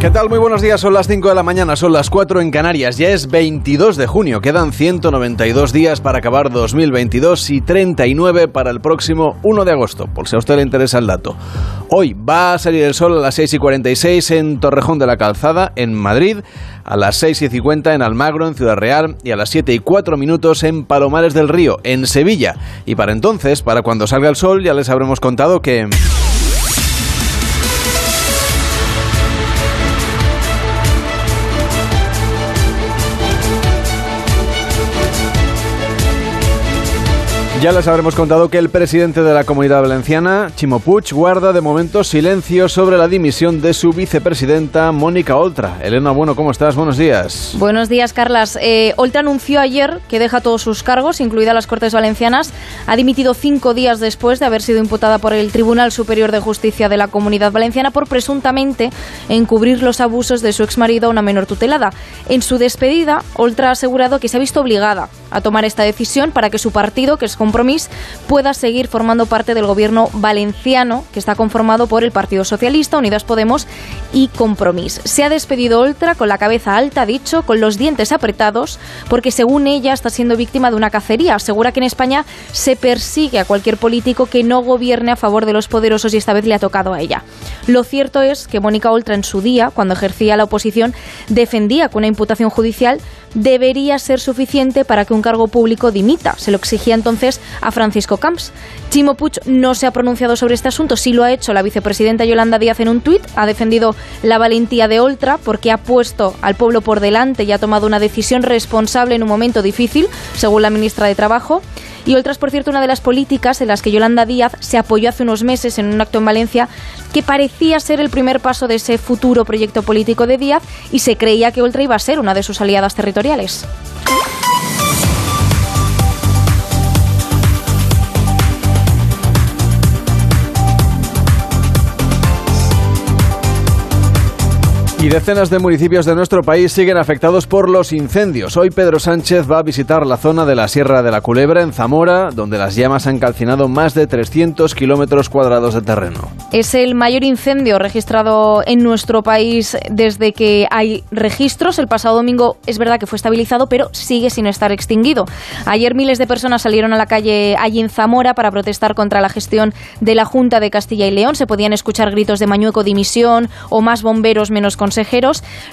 ¿Qué tal? Muy buenos días, son las 5 de la mañana, son las 4 en Canarias, ya es 22 de junio, quedan 192 días para acabar 2022 y 39 para el próximo 1 de agosto, por si a usted le interesa el dato. Hoy va a salir el sol a las 6 y 46 en Torrejón de la Calzada, en Madrid, a las 6 y 50 en Almagro, en Ciudad Real, y a las 7 y 4 minutos en Palomares del Río, en Sevilla. Y para entonces, para cuando salga el sol, ya les habremos contado que... Ya les habremos contado que el presidente de la Comunidad Valenciana, Chimo Puig, guarda de momento silencio sobre la dimisión de su vicepresidenta, Mónica Oltra. Elena, bueno, ¿cómo estás? Buenos días. Buenos días, Carlas. Eh, Oltra anunció ayer que deja todos sus cargos, incluidas las Cortes Valencianas. Ha dimitido cinco días después de haber sido imputada por el Tribunal Superior de Justicia de la Comunidad Valenciana por presuntamente encubrir los abusos de su exmarido a una menor tutelada. En su despedida, Oltra ha asegurado que se ha visto obligada a tomar esta decisión para que su partido, que es Compromís pueda seguir formando parte del gobierno valenciano, que está conformado por el Partido Socialista, Unidas Podemos y Compromís. Se ha despedido Oltra con la cabeza alta, dicho, con los dientes apretados, porque según ella está siendo víctima de una cacería. Asegura que en España se persigue a cualquier político que no gobierne a favor de los poderosos y esta vez le ha tocado a ella. Lo cierto es que Mónica Oltra en su día, cuando ejercía la oposición, defendía que una imputación judicial debería ser suficiente para que un cargo público dimita. Se lo exigía entonces a Francisco Camps. Chimo Puig no se ha pronunciado sobre este asunto, sí lo ha hecho la vicepresidenta Yolanda Díaz en un tuit, ha defendido la valentía de Oltra porque ha puesto al pueblo por delante y ha tomado una decisión responsable en un momento difícil, según la ministra de Trabajo. Y Oltra es, por cierto, una de las políticas en las que Yolanda Díaz se apoyó hace unos meses en un acto en Valencia que parecía ser el primer paso de ese futuro proyecto político de Díaz y se creía que Oltra iba a ser una de sus aliadas territoriales. Decenas de municipios de nuestro país siguen afectados por los incendios. Hoy Pedro Sánchez va a visitar la zona de la Sierra de la Culebra, en Zamora, donde las llamas han calcinado más de 300 kilómetros cuadrados de terreno. Es el mayor incendio registrado en nuestro país desde que hay registros. El pasado domingo es verdad que fue estabilizado, pero sigue sin estar extinguido. Ayer miles de personas salieron a la calle allí en Zamora para protestar contra la gestión de la Junta de Castilla y León. Se podían escuchar gritos de mañueco dimisión o más bomberos menos consejeros.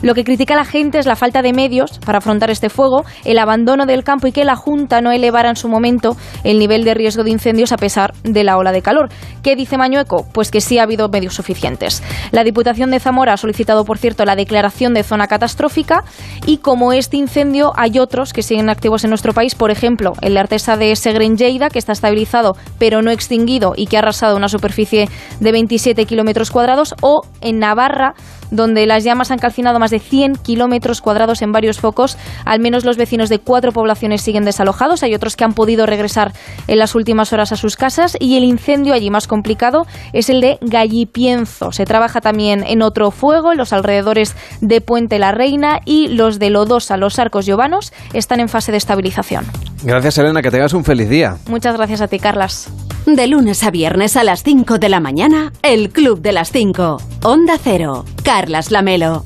Lo que critica la gente es la falta de medios para afrontar este fuego, el abandono del campo y que la Junta no elevara en su momento el nivel de riesgo de incendios a pesar de la ola de calor. ¿Qué dice Mañueco? Pues que sí ha habido medios suficientes. La Diputación de Zamora ha solicitado, por cierto, la declaración de zona catastrófica y como este incendio hay otros que siguen activos en nuestro país, por ejemplo, el de Artesa de Segren Lleida, que está estabilizado pero no extinguido y que ha arrasado una superficie de 27 kilómetros cuadrados, o en Navarra, donde las llamas han calcinado más de 100 kilómetros cuadrados en varios focos. Al menos los vecinos de cuatro poblaciones siguen desalojados. Hay otros que han podido regresar en las últimas horas a sus casas. Y el incendio allí más complicado es el de Gallipienzo. Se trabaja también en otro fuego en los alrededores de Puente la Reina y los de Lodosa, los arcos llovanos, están en fase de estabilización. Gracias, Elena. Que tengas un feliz día. Muchas gracias a ti, Carlas. De lunes a viernes a las 5 de la mañana, el Club de las 5. Onda Cero. Carlas Lamelo.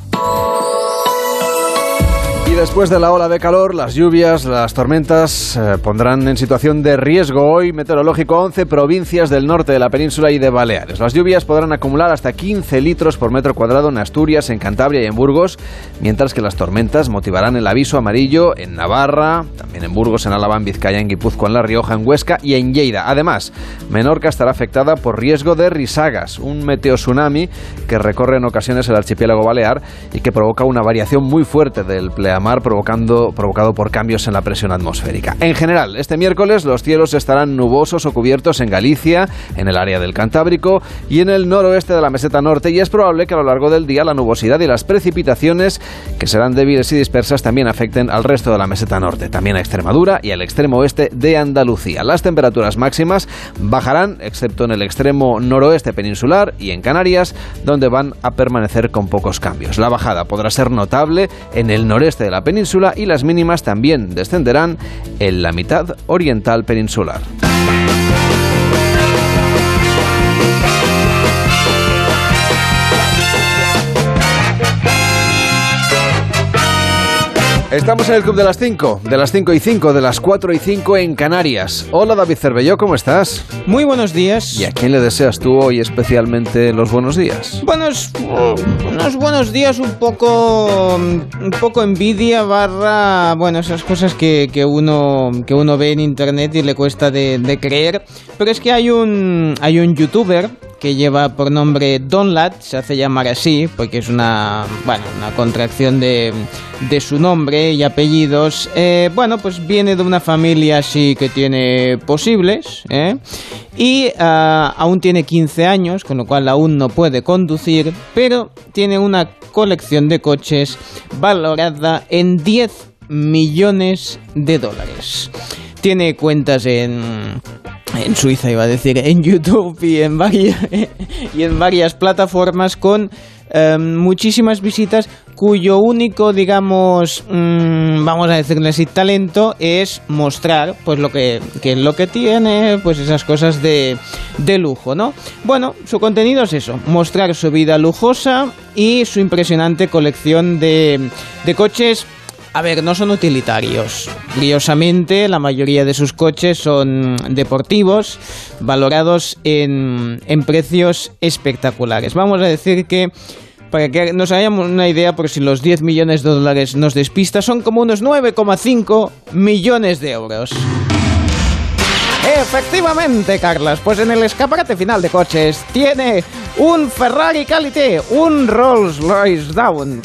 Y después de la ola de calor, las lluvias, las tormentas eh, pondrán en situación de riesgo hoy meteorológico a 11 provincias del norte de la península y de Baleares. Las lluvias podrán acumular hasta 15 litros por metro cuadrado en Asturias, en Cantabria y en Burgos, mientras que las tormentas motivarán el aviso amarillo en Navarra, también en Burgos, en Álava, en Vizcaya, en Guipúzcoa, en La Rioja, en Huesca y en Lleida. Además, Menorca estará afectada por riesgo de risagas, un meteotsunami que recorre en ocasiones el archipiélago balear y que provoca una variación muy fuerte del pleamar mar provocando, provocado por cambios en la presión atmosférica. En general, este miércoles los cielos estarán nubosos o cubiertos en Galicia, en el área del Cantábrico y en el noroeste de la meseta norte y es probable que a lo largo del día la nubosidad y las precipitaciones, que serán débiles y dispersas, también afecten al resto de la meseta norte, también a Extremadura y al extremo oeste de Andalucía. Las temperaturas máximas bajarán, excepto en el extremo noroeste peninsular y en Canarias, donde van a permanecer con pocos cambios. La bajada podrá ser notable en el noreste de la península y las mínimas también descenderán en la mitad oriental peninsular. Estamos en el Club de las 5, de las 5 y 5, de las 4 y 5 en Canarias. Hola David Cervelló, ¿cómo estás? Muy buenos días. ¿Y a quién le deseas tú hoy especialmente los buenos días? Buenos, unos buenos días, un poco, un poco envidia barra, bueno, esas cosas que, que, uno, que uno ve en internet y le cuesta de, de creer. Pero es que hay un, hay un youtuber que lleva por nombre Donlat, se hace llamar así, porque es una, bueno, una contracción de, de su nombre y apellidos. Eh, bueno, pues viene de una familia así que tiene posibles, ¿eh? y ah, aún tiene 15 años, con lo cual aún no puede conducir, pero tiene una colección de coches valorada en 10 millones de dólares. Tiene cuentas en en Suiza iba a decir, en YouTube y en varias, y en varias plataformas con em, muchísimas visitas cuyo único, digamos, mm, vamos a decirle así, talento es mostrar pues lo que, que lo que tiene, pues esas cosas de, de lujo, ¿no? Bueno, su contenido es eso, mostrar su vida lujosa y su impresionante colección de, de coches a ver, no son utilitarios. Curiosamente, la mayoría de sus coches son deportivos, valorados en, precios espectaculares. Vamos a decir que para que nos hagamos una idea, por si los 10 millones de dólares nos despista, son como unos 9,5 millones de euros. Efectivamente, Carlas, pues en el escaparate final de coches tiene un Ferrari Calité, un Rolls Royce Down,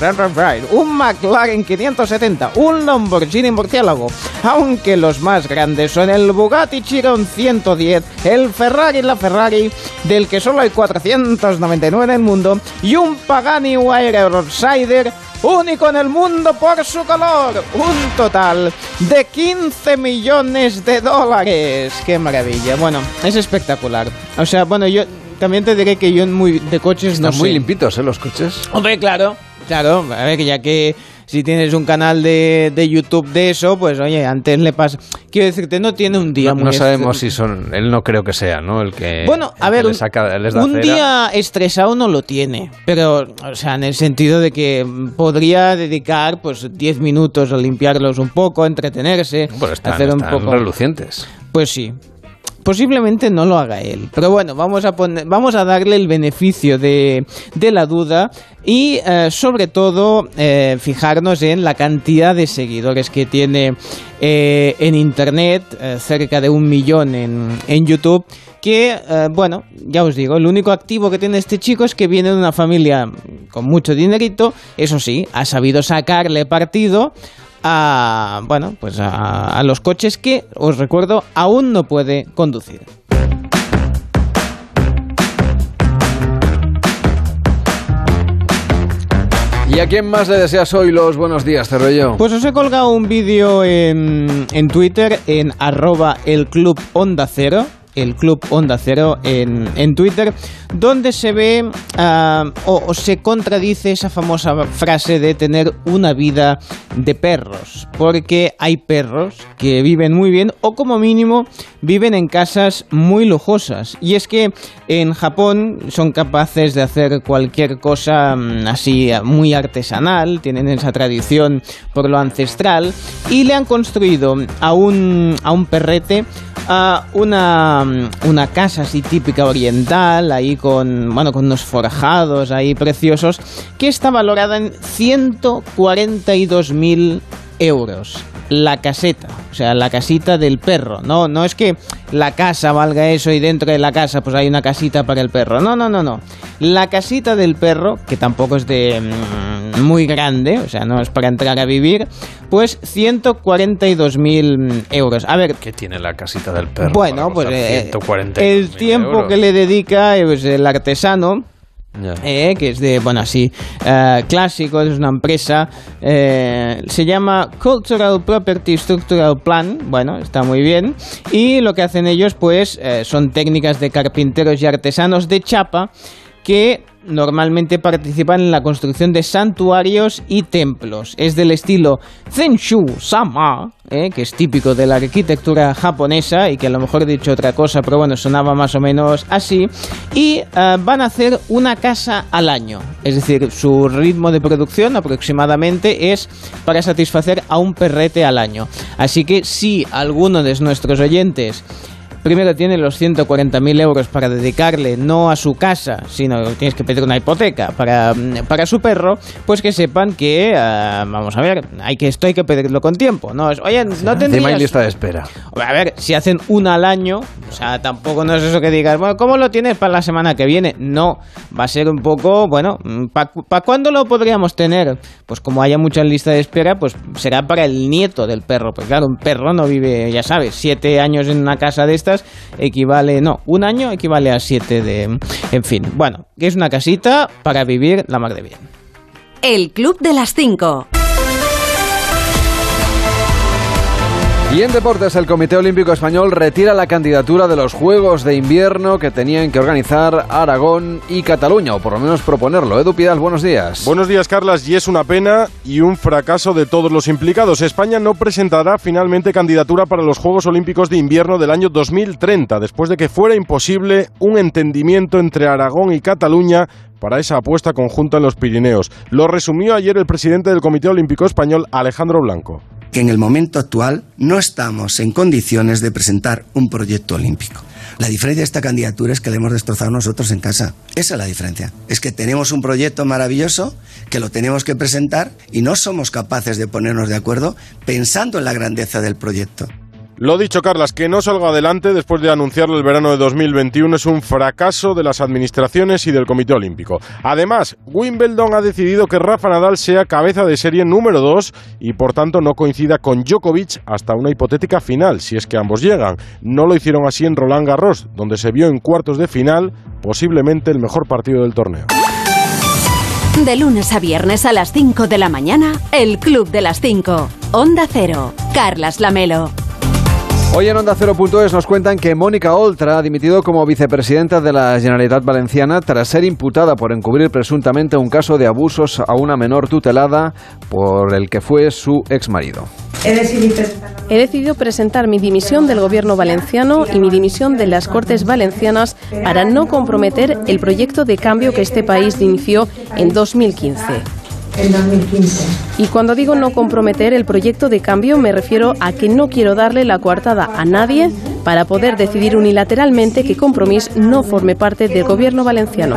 un McLaren 570, un Lamborghini Murciélago, aunque los más grandes son el Bugatti Chiron 110, el Ferrari la Ferrari, del que solo hay 499 en el mundo, y un Pagani Wire Outsider único en el mundo por su color. Un total de 15 millones de dólares. ¡Qué maravilla! Bueno, es espectacular. O sea, bueno, yo también te diré que yo muy de coches Están no muy sé. limpitos, ¿eh? Los coches. Hombre, claro, claro. A ver, ya que si tienes un canal de, de YouTube de eso, pues oye, antes le pasa. Quiero decirte, no tiene un día No, muy no sabemos si son. Él no creo que sea, ¿no? El que. Bueno, a ver, le un, saca- les un cera. día estresado no lo tiene, pero, o sea, en el sentido de que podría dedicar, pues, 10 minutos a limpiarlos un poco, entretenerse, Bueno, están, hacer un están poco... relucientes. Pues sí. Posiblemente no lo haga él, pero bueno, vamos a poner, vamos a darle el beneficio de, de la duda y eh, sobre todo eh, fijarnos en la cantidad de seguidores que tiene eh, en internet, eh, cerca de un millón en, en YouTube, que eh, bueno, ya os digo, el único activo que tiene este chico es que viene de una familia con mucho dinerito, eso sí, ha sabido sacarle partido a bueno pues a, a los coches que os recuerdo aún no puede conducir ¿Y a quién más le deseas hoy los buenos días, Cerrello? pues os he colgado un vídeo en, en Twitter en arroba el club onda cero el Club Onda Cero en, en Twitter, donde se ve ah, o, se contradice esa famosa frase de tener una vida de perros, porque hay perros que viven muy bien o como mínimo viven en casas muy lujosas. Y es que en Japón son capaces de hacer cualquier cosa mm, así muy artesanal, tienen esa tradición por lo ancestral y le han construido a un, a un perrete a una, una casa así típica oriental, ahí con, bueno, con unos forjados ahí preciosos, que está valorada en 142.000 euros. la caseta, o sea, la casita del perro. No, no es que la casa valga eso y dentro de la casa pues hay una casita para el perro. No, no, no, no. La casita del perro, que tampoco es de mm, muy grande, o sea, no es para entrar a vivir, pues 142.000 euros. A ver, ¿qué tiene la casita del perro? Bueno, pues eh, el tiempo que le dedica pues, el artesano eh, que es de, bueno, así, eh, clásico, es una empresa, eh, se llama Cultural Property Structural Plan, bueno, está muy bien, y lo que hacen ellos, pues, son técnicas de carpinteros y artesanos de chapa que normalmente participan en la construcción de santuarios y templos. Es del estilo Zenshu Sama, eh, que es típico de la arquitectura japonesa y que a lo mejor he dicho otra cosa, pero bueno, sonaba más o menos así. Y eh, van a hacer una casa al año. Es decir, su ritmo de producción aproximadamente es para satisfacer a un perrete al año. Así que si alguno de nuestros oyentes primero tiene los 140.000 euros para dedicarle no a su casa, sino tienes que pedir una hipoteca para, para su perro, pues que sepan que, ah, vamos a ver, hay que, esto hay que pedirlo con tiempo. No, oye, no tendrías... hay lista de espera. A ver, si hacen una al año, o sea, tampoco no es eso que digas, bueno, ¿cómo lo tienes para la semana que viene? No, va a ser un poco, bueno, ¿para pa cuándo lo podríamos tener? Pues como haya mucha lista de espera, pues será para el nieto del perro. Pues claro, un perro no vive, ya sabes, siete años en una casa de equivale, no, un año equivale a siete de... En fin, bueno, que es una casita para vivir la mar de bien. El Club de las Cinco. Y en deportes, el Comité Olímpico Español retira la candidatura de los Juegos de Invierno que tenían que organizar Aragón y Cataluña, o por lo menos proponerlo. Edu Pidal, buenos días. Buenos días, Carlas. Y es una pena y un fracaso de todos los implicados. España no presentará finalmente candidatura para los Juegos Olímpicos de Invierno del año 2030, después de que fuera imposible un entendimiento entre Aragón y Cataluña para esa apuesta conjunta en los Pirineos. Lo resumió ayer el presidente del Comité Olímpico Español, Alejandro Blanco que en el momento actual no estamos en condiciones de presentar un proyecto olímpico. La diferencia de esta candidatura es que le hemos destrozado nosotros en casa. Esa es la diferencia. Es que tenemos un proyecto maravilloso que lo tenemos que presentar y no somos capaces de ponernos de acuerdo pensando en la grandeza del proyecto. Lo dicho, Carlas, que no salga adelante después de anunciarlo el verano de 2021 es un fracaso de las administraciones y del Comité Olímpico. Además, Wimbledon ha decidido que Rafa Nadal sea cabeza de serie número 2 y por tanto no coincida con Djokovic hasta una hipotética final, si es que ambos llegan. No lo hicieron así en Roland Garros, donde se vio en cuartos de final posiblemente el mejor partido del torneo. De lunes a viernes a las 5 de la mañana, el Club de las 5. Onda Cero. Carlas Lamelo. Hoy en Onda 0.es nos cuentan que Mónica Oltra ha dimitido como vicepresidenta de la Generalitat Valenciana tras ser imputada por encubrir presuntamente un caso de abusos a una menor tutelada por el que fue su exmarido. He decidido presentar mi dimisión del gobierno valenciano y mi dimisión de las Cortes Valencianas para no comprometer el proyecto de cambio que este país inició en 2015. En 2015. Y cuando digo no comprometer el proyecto de cambio me refiero a que no quiero darle la coartada a nadie para poder decidir unilateralmente que Compromís no forme parte del gobierno valenciano.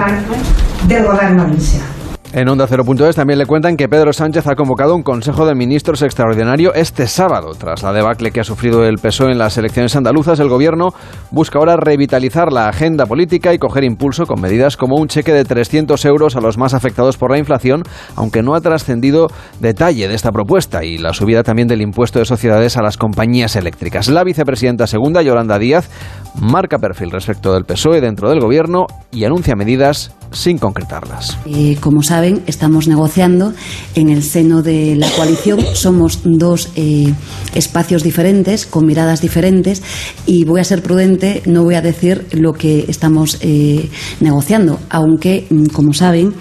Del gobierno valenciano. En Onda 0.es también le cuentan que Pedro Sánchez ha convocado un Consejo de Ministros extraordinario este sábado. Tras la debacle que ha sufrido el PSOE en las elecciones andaluzas, el Gobierno busca ahora revitalizar la agenda política y coger impulso con medidas como un cheque de 300 euros a los más afectados por la inflación, aunque no ha trascendido detalle de esta propuesta y la subida también del impuesto de sociedades a las compañías eléctricas. La vicepresidenta segunda, Yolanda Díaz, marca perfil respecto del PSOE dentro del Gobierno y anuncia medidas sin concretarlas. Eh, como saben, estamos negociando en el seno de la coalición. Somos dos eh, espacios diferentes, con miradas diferentes, y voy a ser prudente, no voy a decir lo que estamos eh, negociando, aunque, mm, como saben,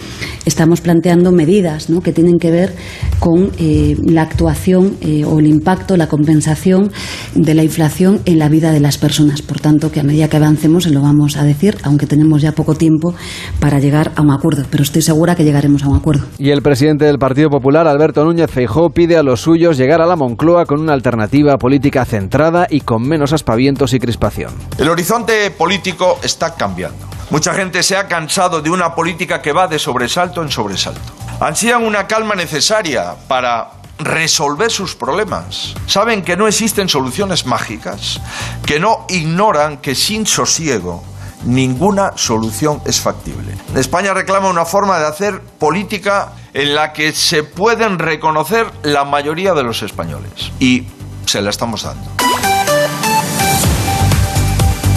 estamos planteando medidas que tienen que ver con la actuación o el impacto, la compensación de la inflación en la vida de las personas. Por tanto, que a medida que avancemos se lo vamos a decir, aunque tenemos ya poco tiempo para llegar a un acuerdo, pero estoy segura que llegaremos a un acuerdo. Y el presidente del Partido Popular, Alberto Núñez Feijó, pide a los suyos llegar a la Moncloa con una alternativa política centrada y con menos aspavientos y crispación. El horizonte político está cambiando. Mucha gente se ha cansado de una política que va de sobresalto en sobresalto. Ansían una calma necesaria para resolver sus problemas. Saben que no existen soluciones mágicas, que no ignoran que sin sosiego ninguna solución es factible. España reclama una forma de hacer política en la que se pueden reconocer la mayoría de los españoles. Y se la estamos dando.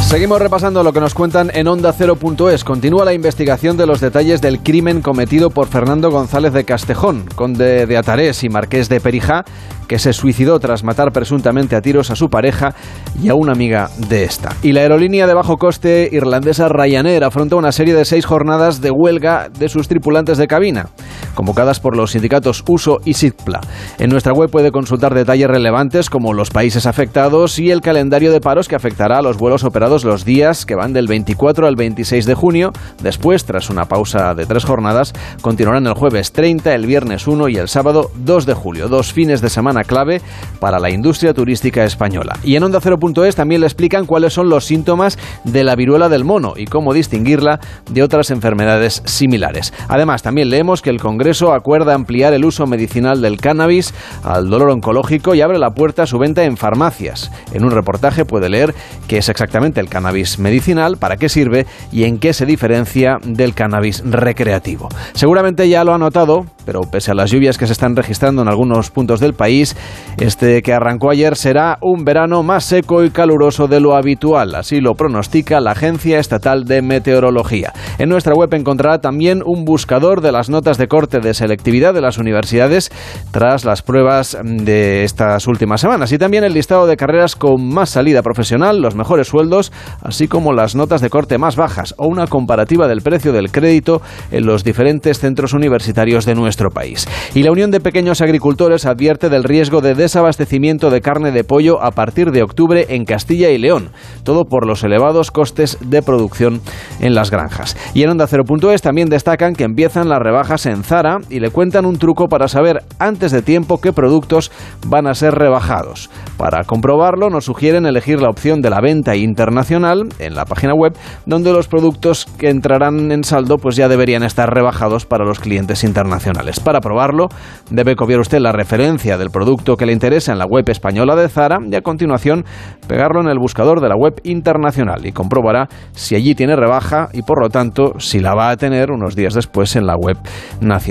Seguimos repasando lo que nos cuentan en Onda Cero.es. Continúa la investigación de los detalles del crimen cometido por Fernando González de Castejón, conde de Atarés y marqués de Perijá, que se suicidó tras matar presuntamente a tiros a su pareja y a una amiga de esta. Y la aerolínea de bajo coste irlandesa Ryanair afronta una serie de seis jornadas de huelga de sus tripulantes de cabina, convocadas por los sindicatos USO y SITPLA. En nuestra web puede consultar detalles relevantes como los países afectados y el calendario de paros que afectará a los vuelos operados los días que van del 24 al 26 de junio. Después, tras una pausa de tres jornadas, continuarán el jueves 30, el viernes 1 y el sábado 2 de julio. Dos fines de semana clave para la industria turística española. Y en Onda 0.es también le explican cuáles son los síntomas de la viruela del mono y cómo distinguirla de otras enfermedades similares. Además, también leemos que el Congreso acuerda ampliar el uso medicinal del cannabis al dolor oncológico y abre la puerta a su venta en farmacias. En un reportaje puede leer que es exactamente el cannabis medicinal, para qué sirve y en qué se diferencia del cannabis recreativo. Seguramente ya lo ha notado, pero pese a las lluvias que se están registrando en algunos puntos del país, este que arrancó ayer será un verano más seco y caluroso de lo habitual, así lo pronostica la Agencia Estatal de Meteorología. En nuestra web encontrará también un buscador de las notas de corte de selectividad de las universidades tras las pruebas de estas últimas semanas y también el listado de carreras con más salida profesional, los mejores sueldos, así como las notas de corte más bajas o una comparativa del precio del crédito en los diferentes centros universitarios de nuestro país. Y la Unión de Pequeños Agricultores advierte del riesgo de desabastecimiento de carne de pollo a partir de octubre en Castilla y León, todo por los elevados costes de producción en las granjas. Y en Onda 0.es también destacan que empiezan las rebajas en Zara y le cuentan un truco para saber antes de tiempo qué productos van a ser rebajados. Para comprobarlo nos sugieren elegir la opción de la venta internacional en la página web, donde los productos que entrarán en saldo pues ya deberían estar rebajados para los clientes internacionales. Para probarlo, debe copiar usted la referencia del producto que le interesa en la web española de Zara y a continuación pegarlo en el buscador de la web internacional y comprobará si allí tiene rebaja y por lo tanto si la va a tener unos días después en la web nacional.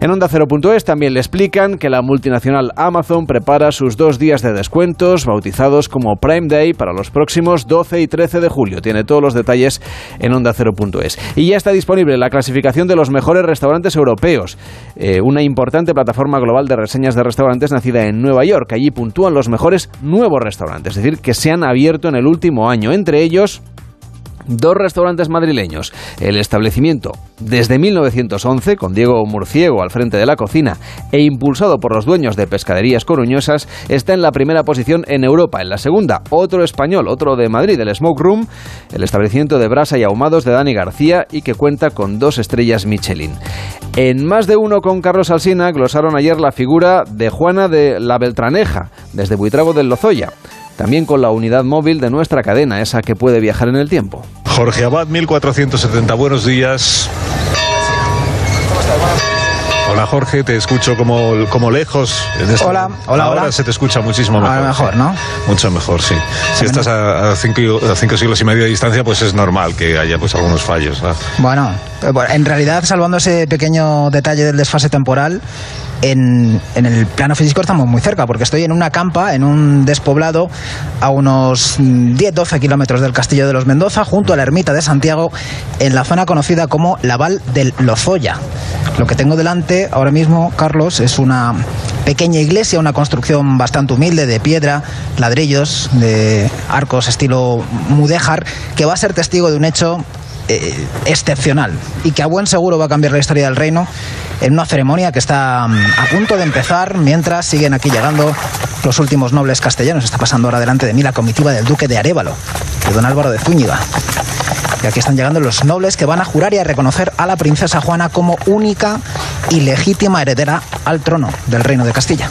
En Onda 0.es también le explican que la multinacional Amazon prepara sus dos días de descuentos bautizados como Prime Day para los próximos 12 y 13 de julio. Tiene todos los detalles en onda 0.es. Y ya está disponible la clasificación de los mejores restaurantes europeos, eh, una importante plataforma global de reseñas de restaurantes nacida en Nueva York. Allí puntúan los mejores nuevos restaurantes, es decir, que se han abierto en el último año. Entre ellos, dos restaurantes madrileños. El establecimiento, desde 1911, con Diego Murciego al frente de la cocina e impulsado por los dueños de pescaderías coruñosas, está en la primera posición en Europa. En la segunda, otro español, otro de Madrid, el Smoke Room, el establecimiento de brasa y ahumados de Dani García y que cuenta con dos estrellas Michelin. En más de uno con Carlos Alsina glosaron ayer la figura de Juana de la Beltraneja, desde Buitrago del Lozoya también con la unidad móvil de nuestra cadena, esa que puede viajar en el tiempo. Jorge Abad, 1470, buenos días. Hola Jorge, te escucho como, como lejos. Este hola, hola, Ahora se te escucha muchísimo mejor. Ahora mejor, ¿no? Mucho mejor, sí. Si estás a, cinco, a cinco, siglos y medio de distancia, pues es normal que haya pues algunos fallos. Bueno, en realidad, salvando ese pequeño detalle del desfase temporal, en, el plano físico estamos muy cerca, porque estoy en una campa, en un despoblado, a unos 10-12 kilómetros del Castillo de los Mendoza, junto a la ermita de Santiago, en la zona conocida como la Val del Lozoya. Lo que tengo delante ahora mismo, Carlos, es una pequeña iglesia, una construcción bastante humilde de piedra, ladrillos, de arcos estilo mudéjar, que va a ser testigo de un hecho eh, excepcional y que a buen seguro va a cambiar la historia del reino en una ceremonia que está mm, a punto de empezar mientras siguen aquí llegando los últimos nobles castellanos. Está pasando ahora delante de mí la comitiva del duque de Arevalo, de don Álvaro de Zúñiga. Y aquí están llegando los nobles que van a jurar y a reconocer a la princesa Juana como única y legítima heredera al trono del reino de Castilla.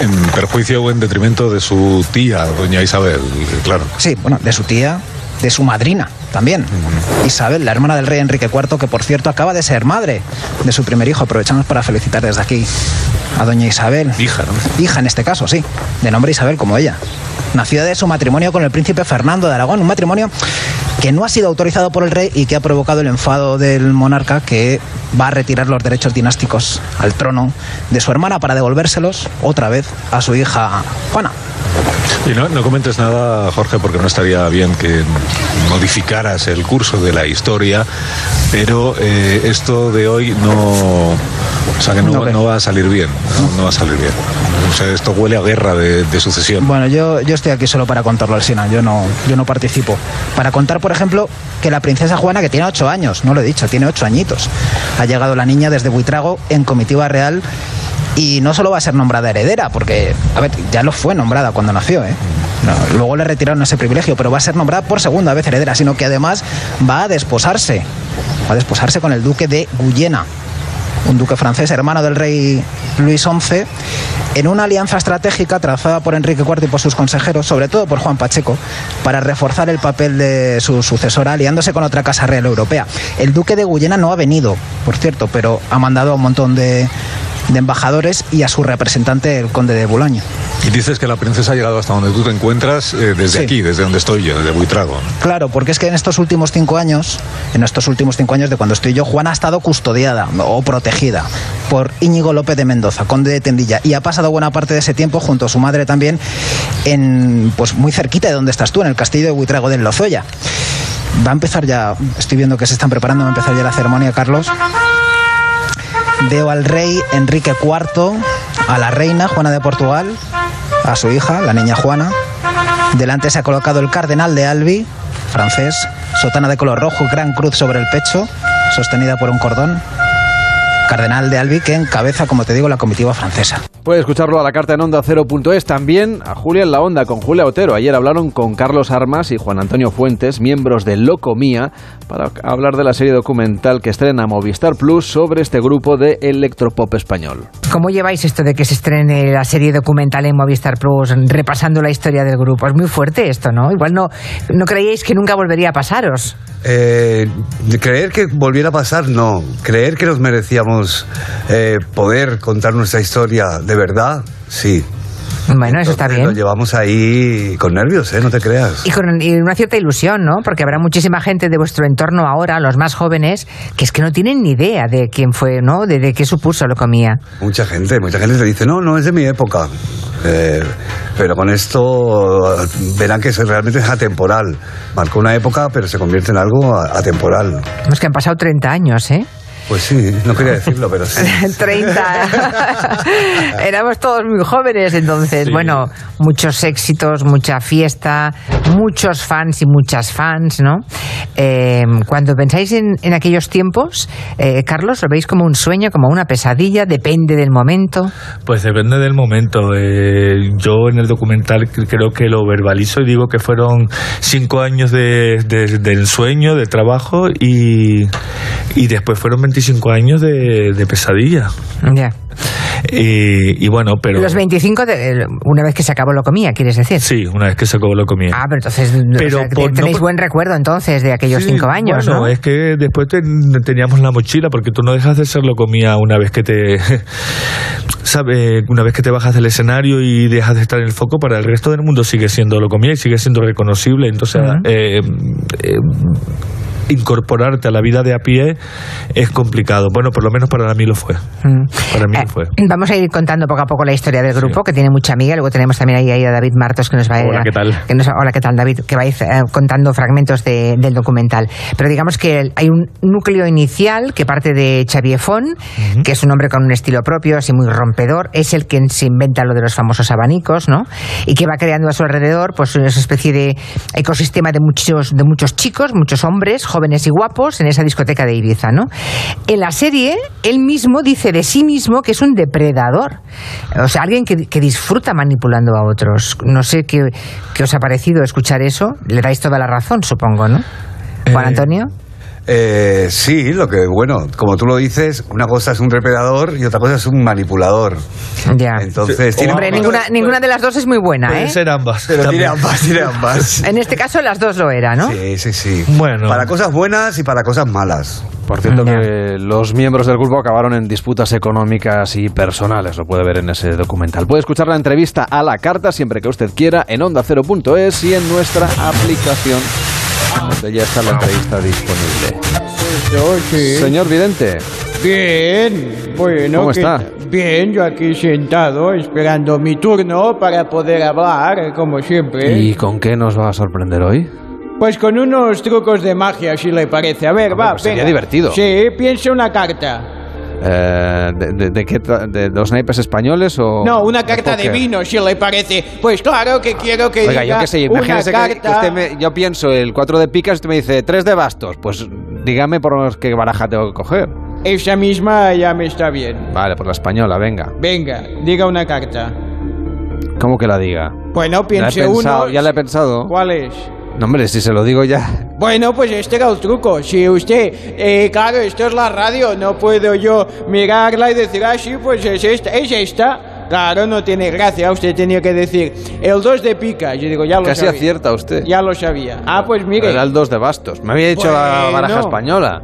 En, en perjuicio o en detrimento de su tía, doña Isabel, claro. Sí, bueno, de su tía de su madrina también, Isabel, la hermana del rey Enrique IV, que por cierto acaba de ser madre de su primer hijo. Aprovechamos para felicitar desde aquí a doña Isabel. Hija, ¿no? Hija en este caso, sí, de nombre Isabel como ella. Nació de su matrimonio con el príncipe Fernando de Aragón, un matrimonio que no ha sido autorizado por el rey y que ha provocado el enfado del monarca que va a retirar los derechos dinásticos al trono de su hermana para devolvérselos otra vez a su hija Juana. Y no, no comentes nada, Jorge, porque no estaría bien que modificaras el curso de la historia, pero eh, esto de hoy no, o sea, que no, va a salir bien, no, no va a salir bien. O sea, esto huele a guerra de, de sucesión. Bueno, yo, yo estoy aquí solo para contarlo, Alsina. Yo no, yo no participo. Para contar, por ejemplo, que la princesa Juana, que tiene ocho años, no lo he dicho, tiene ocho añitos, ha llegado la niña desde Buitrago en comitiva real y no solo va a ser nombrada heredera, porque, a ver, ya lo fue nombrada cuando nació, ¿eh? Luego le retiraron ese privilegio, pero va a ser nombrada por segunda vez heredera, sino que además va a desposarse. Va a desposarse con el duque de Guyena, un duque francés, hermano del rey Luis XI, en una alianza estratégica trazada por Enrique IV y por sus consejeros, sobre todo por Juan Pacheco, para reforzar el papel de su sucesora, aliándose con otra casa real europea. El duque de Guyena no ha venido, por cierto, pero ha mandado a un montón de, de embajadores y a su representante, el conde de Boulogne. Y dices que la princesa ha llegado hasta donde tú te encuentras, eh, desde Sí. aquí, desde donde estoy yo, desde Buitrago. ¿no? Claro, porque es que en estos últimos cinco años, en estos últimos cinco años de cuando estoy yo, Juana ha estado custodiada o protegida por Íñigo López de Mendoza, conde de Tendilla, y ha pasado buena parte de ese tiempo junto a su madre también, en, pues muy cerquita de donde estás tú, en el castillo de Buitrago del Lozoya. Va a empezar ya, estoy viendo que se están preparando, va a empezar ya la ceremonia, Carlos. Veo al rey Enrique IV, a la reina Juana de Portugal, a su hija, la niña Juana. Delante se ha colocado el cardenal de Albi, francés, sotana de color rojo, gran cruz sobre el pecho, sostenida por un cordón. Cardenal de Albi que encabeza, como te digo, la comitiva francesa. Puede escucharlo a la carta en onda 0.es, también a Julia en la onda con Julia Otero. Ayer hablaron con Carlos Armas y Juan Antonio Fuentes, miembros de Locomía, para hablar de la serie documental que estrena Movistar Plus sobre este grupo de electropop español. ¿Cómo lleváis esto de que se estrene la serie documental en Movistar Plus repasando la historia del grupo? Es muy fuerte esto, ¿no? Igual no, no creíais que nunca volvería a pasaros. Eh, creer que volviera a pasar, no. Creer que nos merecíamos eh, poder contar nuestra historia de verdad, sí. Bueno, eso está bien. Lo llevamos ahí con nervios, ¿eh? No te creas. Y con y una cierta ilusión, ¿no? Porque habrá muchísima gente de vuestro entorno ahora, los más jóvenes, que es que no tienen ni idea de quién fue, ¿no? De, de qué supuso lo comía. Mucha gente, mucha gente te dice, no, no es de mi época. Eh, pero con esto verán que es, realmente es atemporal. Marcó una época, pero se convierte en algo atemporal. Es que han pasado 30 años, ¿eh? Pues sí, no quería decirlo, pero sí. 30. Éramos todos muy jóvenes entonces. Bueno, muchos éxitos, mucha fiesta, muchos fans y muchas fans, ¿no? Eh, cuando pensáis en, en aquellos tiempos, eh, Carlos, ¿lo veis como un sueño, como una pesadilla? ¿Depende del momento? Pues depende del momento. Eh, yo en el documental cre- creo que lo verbalizo y digo que fueron cinco años de, de- de ensueño, de trabajo y, y después fueron 25 años de, de pesadilla. Ya. Y, y bueno, pero... Los 25, de- una vez que se acabó lo comía, ¿quieres decir? Sí, una vez que se acabó lo comía. Ah, pero entonces Pero o sea, por- no tenéis por- buen recuerdo entonces de aquellos Sí, cinco años, bueno, ¿no? es que después ten- teníamos la mochila, porque tú no dejas de ser lo comía una vez que te. ¿Sabe? Una vez que te bajas del escenario y dejas de estar en el foco, para el resto del mundo sigue siendo lo comía y sigue siendo reconocible. Entonces, Ujú. eh, eh, incorporarte a la vida de a pie es complicado. Bueno, por lo menos para mí lo fue. Mm. Para mí Eh, lo fue. Vamos a ir contando poco a poco la historia del grupo, que tiene mucha amiga. Luego tenemos también ahí, a David Martos, que nos va a ir. Hola, ¿qué tal? que nos- hola, ¿qué tal, David? Que va a ir eh, contando fragmentos de- del documental. Pero digamos que hay un núcleo inicial que parte de Xavier Font, que es un hombre con un estilo propio, así muy rompedor. Es el quien se inventa lo de los famosos abanicos, ¿no? Y que va creando a su alrededor, pues, esa especie de ecosistema de muchos, de muchos chicos, muchos hombres, jóvenes y guapos, en esa discoteca de Ibiza, ¿no? En la serie, él mismo dice de sí mismo que es un depredador. O sea, alguien que, que disfruta manipulando a otros. No sé qué, qué os ha parecido escuchar eso. Le dais toda la razón, supongo, ¿no? Juan Eh, Antonio. Eh, sí, lo que, bueno, como tú lo dices, una cosa es un depredador y otra cosa es un manipulador. Ya. Entonces, tiene Hombre, ninguna, ninguna de las dos es muy buena, Pueden ¿eh? ser ambas. Pero tiene ambas, tiene ambas. En este caso las dos lo era, ¿no? Sí, sí, sí. Bueno. Para cosas buenas y para cosas malas. Por cierto, que los miembros del grupo acabaron en disputas económicas y personales, lo puede ver en ese documental. Puede escuchar la entrevista a la carta siempre que usted quiera en onda0.es y en nuestra aplicación, donde ya está la entrevista disponible. Señor Vidente, Bien, bueno. ¿Cómo ¿qué está? Bien, yo aquí sentado esperando mi turno para poder hablar, como siempre. ¿y con qué nos va a sorprender hoy? Pues con unos trucos de magia, si le parece. A ver, Hombre, va, pues sería divertido. Sí, piensa una carta. Eh, de, de- de qué ¿De los naipes españoles o...? No, una carta de vino, si le parece. Pues claro que quiero que Oiga, diga yo qué sé, imagínese que, carta... que usted me- yo pienso el 4 de picas y usted me dice 3 de bastos. Pues dígame por los qué baraja tengo que coger. Esa misma ya me está bien. Vale, por la española, venga. Venga, diga una carta. ¿Cómo que la diga? Bueno, Ya he piense uno. ya la he pensado. ¿Cuál es? No, hombre, si se lo digo ya. Bueno, pues este era el truco. Si usted, eh, claro, esto es la radio, no puedo yo mirarla y decir, ah, sí, pues es esta, es esta. Claro, no tiene gracia, usted tenía que decir el 2 de pica. Yo digo, ya lo Casi sabía. acierta usted. Ya lo sabía. Ah, pues mire. Era el 2 de bastos. Me había dicho la Bueno. baraja española.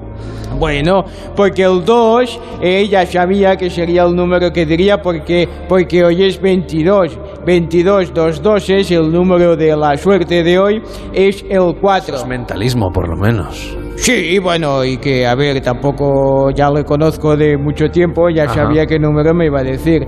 Bueno, porque el 2, ella sabía que sería el número que diría porque, porque hoy es 22. 22, 2, 2 es el número de la suerte de hoy, es el 4. Es mentalismo, por lo menos. Sí, bueno, y que, a ver, tampoco ya le conozco de mucho tiempo, ya Ajá. sabía qué número me iba a decir.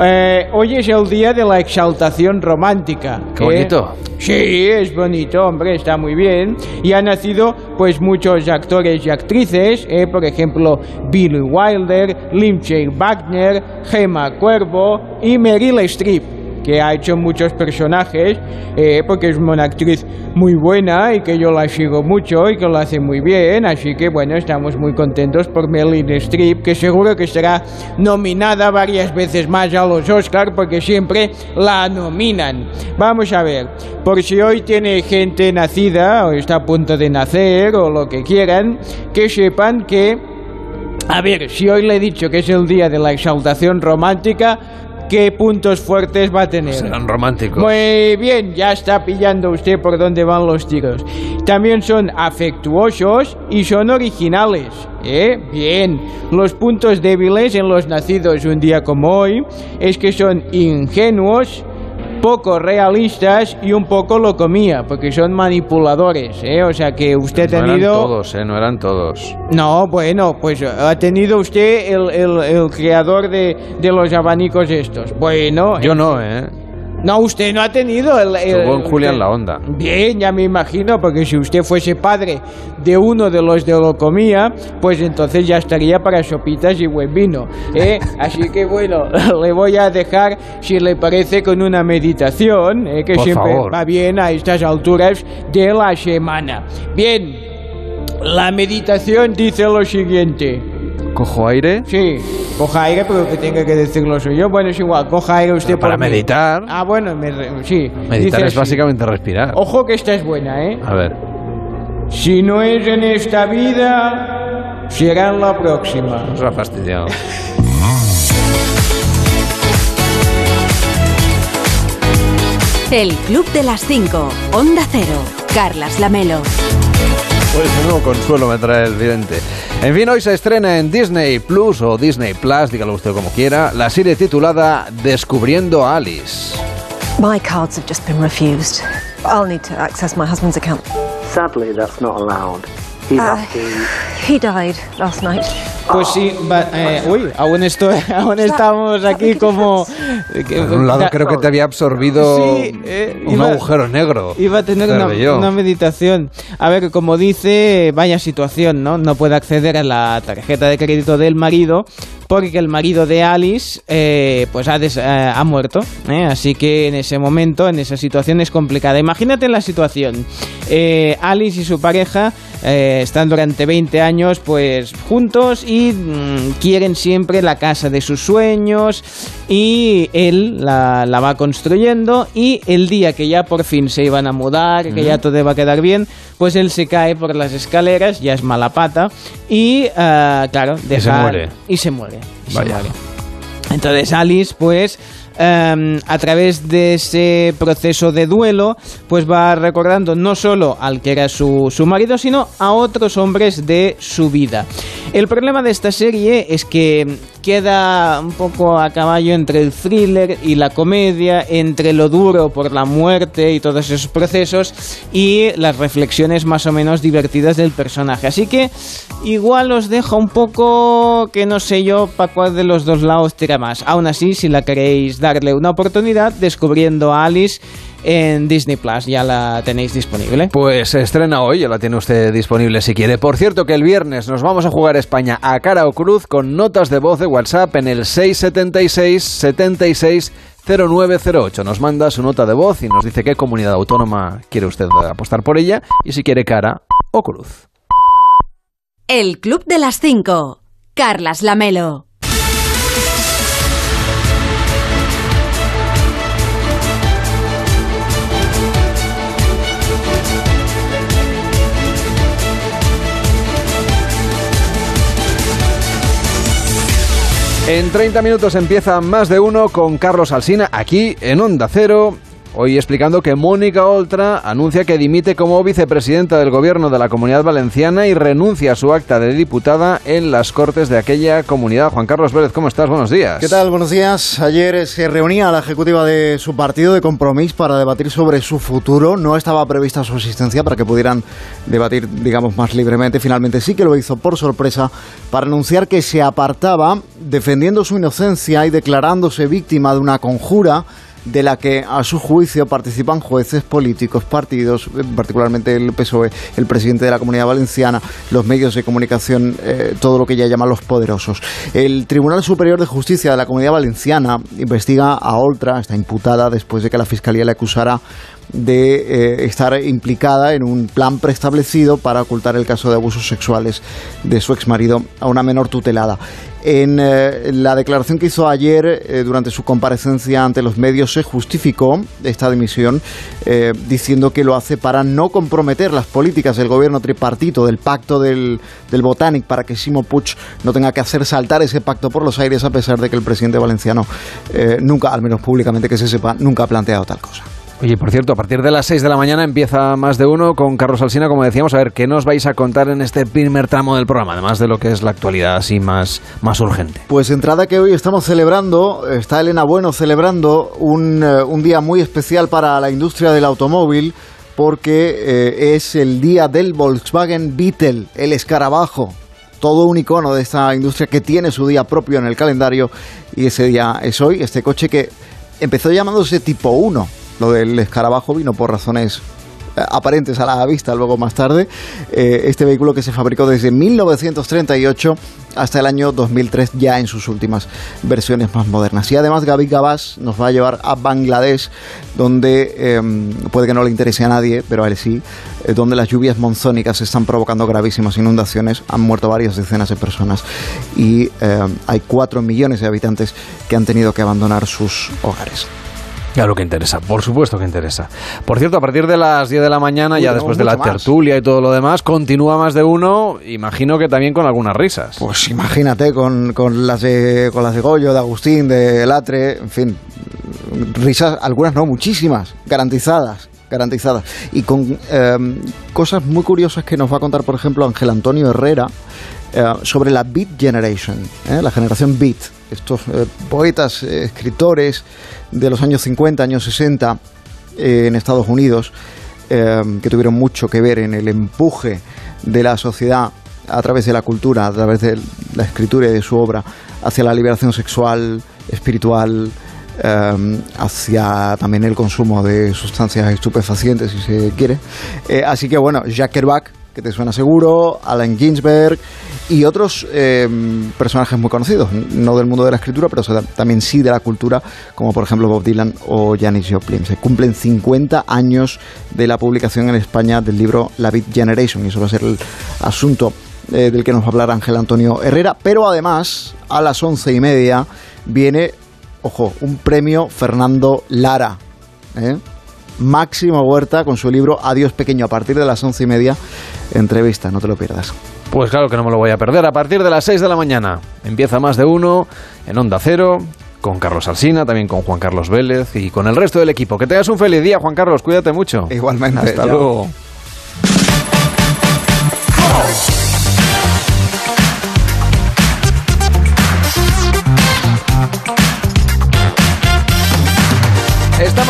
Eh, hoy es el día de la exaltación romántica. Qué ¿eh? bonito. Sí, es bonito, hombre, está muy bien. Y han nacido, pues, muchos actores y actrices, ¿eh? por ejemplo, Billy Wilder, Lindsay Wagner, Gemma Cuervo y Meryl Streep que ha hecho muchos personajes, eh, porque es una actriz muy buena y que yo la sigo mucho y que lo hace muy bien, así que bueno, estamos muy contentos por Meryl Streep, que seguro que será nominada varias veces más a los Oscars, porque siempre la nominan. Vamos a ver, por si hoy tiene gente nacida o está a punto de nacer o lo que quieran, que sepan que a ver, si hoy le he dicho que es el día de la exaltación romántica, ¿qué puntos fuertes va a tener? Serán románticos. Muy bien, ya está pillando usted por dónde van los tiros. También son afectuosos y son originales. ¿eh? Bien, los puntos débiles en los nacidos un día como hoy es que son ingenuos, poco realistas y un poco lo comía, porque son manipuladores, ¿eh? O sea que usted ha No eran tenido... todos, ¿eh? No eran todos. No, bueno, pues ha tenido usted el, el- el creador de, de los abanicos estos. Bueno... Yo no, ¿eh? No, usted no ha tenido el... el- en Julián la Onda. Bien, ya me imagino, porque si usted fuese padre de uno de los de lo comía, pues entonces ya estaría para sopitas y buen vino. ¿eh? Así que bueno, le voy a dejar, si le parece, con una meditación, ¿eh? que Por siempre favor. va bien a estas alturas de la semana. Bien, la meditación dice lo siguiente. ¿Cojo aire? Sí, coja aire, pero que tenga que decirlo soy yo. Bueno, es igual, coja aire usted para por mí. meditar. Ah, bueno, me re- sí. Meditar dice es así. básicamente respirar. Ojo que esta es buena, ¿eh? A ver. Si no es en esta vida, será en la próxima. Nos ha fastidiado. El Club de las 5. Onda Cero. Carlas Lamelo. Pues nuevo consuelo me trae el vidente. En fin, hoy se estrena en Disney Plus o Disney Plus, dígalo usted como quiera, la serie titulada Descubriendo a Alice. My cards have just been refused. I'll need to access my husband's account. Sadly, that's not allowed. He been he died last night. Pues sí, va- eh, uy, aún, estoy, aún estamos aquí como... eh, Por un lado creo que te había absorbido Sí, eh, un iba- agujero negro. Iba a tener una, una meditación. A ver, como dice, vaya situación, ¿no? No puede acceder a la tarjeta de crédito del marido porque el marido de Alice eh, pues ha, des- eh, ha muerto. ¿eh? Así que en ese momento, en esa situación es complicada. Imagínate la situación. Eh, Alice y su pareja eh, están durante 20 años pues juntos y mm, quieren siempre la casa de sus sueños y él la, la va construyendo y el día que ya por fin se iban a mudar, que ya todo va a quedar bien, pues él se cae por las escaleras, ya es mala pata y ah, claro, deja, muere. Y se muere. y se muere. Entonces Alice, pues, em, a través de ese proceso de duelo, pues va recordando no solo al que era su, su marido, sino a otros hombres de su vida. El problema de esta serie es que queda un poco a caballo entre el thriller y la comedia, entre lo duro por la muerte y todos esos procesos y las reflexiones más o menos divertidas del personaje. Así que igual os dejo un poco que no sé yo para cuál de los dos lados tira más. Aún así, si la queréis darle una oportunidad, descubriendo a Alice en Disney Plus, ya la tenéis disponible. Pues se estrena hoy, ya la tiene usted disponible si quiere. Por cierto que el viernes nos vamos a jugar España a cara o cruz con notas de voz de WhatsApp en el 676 76 0908. Nos manda su nota de voz y nos dice qué comunidad autónoma quiere usted apostar por ella y si quiere cara o cruz. El Club de las 5. Carlas Lamelo. En 30 minutos empieza más de uno con Carlos Alsina aquí en Onda Cero. Hoy explicando que Mónica Oltra anuncia que dimite como vicepresidenta del gobierno de la Comunidad Valenciana y renuncia a su acta de diputada en las Cortes de aquella comunidad. Juan Carlos Vélez, ¿cómo estás? Buenos días. ¿Qué tal? Buenos días. Ayer se reunía la ejecutiva de su partido de compromiso para debatir sobre su futuro. No estaba prevista su asistencia para que pudieran debatir, digamos, más libremente. Finalmente sí que lo hizo por sorpresa para anunciar que se apartaba defendiendo su inocencia y declarándose víctima de una conjura de la que a su juicio participan jueces políticos, partidos, eh, particularmente el PSOE, el presidente de la Comunidad Valenciana, los medios de comunicación, eh, todo lo que ella llama los poderosos. El Tribunal Superior de Justicia de la Comunidad Valenciana investiga a Oltra, está imputada después de que la Fiscalía le acusara de eh, estar implicada en un plan preestablecido para ocultar el caso de abusos sexuales de su exmarido a una menor tutelada. En eh, la declaración que hizo ayer eh, durante su comparecencia ante los medios se justificó esta dimisión diciendo que lo hace para no comprometer las políticas del gobierno tripartito, del pacto del, del Botanic, para que Simo Puig no tenga que hacer saltar ese pacto por los aires a pesar de que el presidente valenciano nunca, al menos públicamente que se sepa, nunca ha planteado tal cosa. Oye, por cierto, a partir de las 6 de la mañana empieza más de uno con Carlos Alsina, como decíamos. A ver, ¿qué nos vais a contar en este primer tramo del programa? Además de lo que es la actualidad así más, más urgente. Pues entrada que hoy estamos celebrando, está Elena Bueno celebrando un, eh, un día muy especial para la industria del automóvil porque eh, es el día del Volkswagen Beetle, el escarabajo. Todo un icono de esta industria que tiene su día propio en el calendario y ese día es hoy. Este coche que empezó llamándose tipo 1. Lo del escarabajo vino por razones eh, aparentes a la vista luego más tarde. Eh, este vehículo que se fabricó desde 1938 hasta el año 2003 ya en sus últimas versiones más modernas. Y además Gaby Gabas nos va a llevar a Bangladesh, donde eh, puede que no le interese a nadie, pero a él sí, eh, donde las lluvias monzónicas están provocando gravísimas inundaciones. Han muerto varias decenas de personas y eh, hay cuatro millones de habitantes que han tenido que abandonar sus hogares. Claro que interesa, por supuesto que interesa. Por cierto, a partir de las 10 de la mañana, Uy, ya después de la más. tertulia y todo lo demás, continúa más de uno, imagino que también con algunas risas. Pues imagínate, con, con las de con las de Goyo, de Agustín, de Latre, en fin, risas, algunas no, muchísimas, garantizadas garantizadas. Y con eh, cosas muy curiosas que nos va a contar, por ejemplo, Ángel Antonio Herrera eh, sobre la Beat Generation, eh, la generación Beat. Estos eh, poetas, escritores de los años 50, años 60 eh, en Estados Unidos, que tuvieron mucho que ver en el empuje de la sociedad a través de la cultura, a través de la escritura y de su obra, hacia la liberación sexual, espiritual, hacia también el consumo de sustancias estupefacientes, si se quiere. Así que bueno, Jack Kerouac, que te suena seguro, Allen Ginsberg y otros eh, personajes muy conocidos, no del mundo de la escritura, pero también sí de la cultura, como por ejemplo Bob Dylan o Janis Joplin. Se cumplen 50 años de la publicación en España del libro La Beat Generation, y eso va a ser el asunto eh, del que nos va a hablar Ángel Antonio Herrera, pero además a las once y media viene, ojo, un premio Fernando Lara. ¿eh? Máximo Huerta con su libro Adiós Pequeño a partir de las once y media. Entrevista, no te lo pierdas. Pues claro que no me lo voy a perder. A partir de las 6 de la mañana empieza más de uno en Onda Cero, con Carlos Alsina, también con Juan Carlos Vélez y con el resto del equipo. Que tengas un feliz día, Juan Carlos. Cuídate mucho. Igualmente. Hasta luego.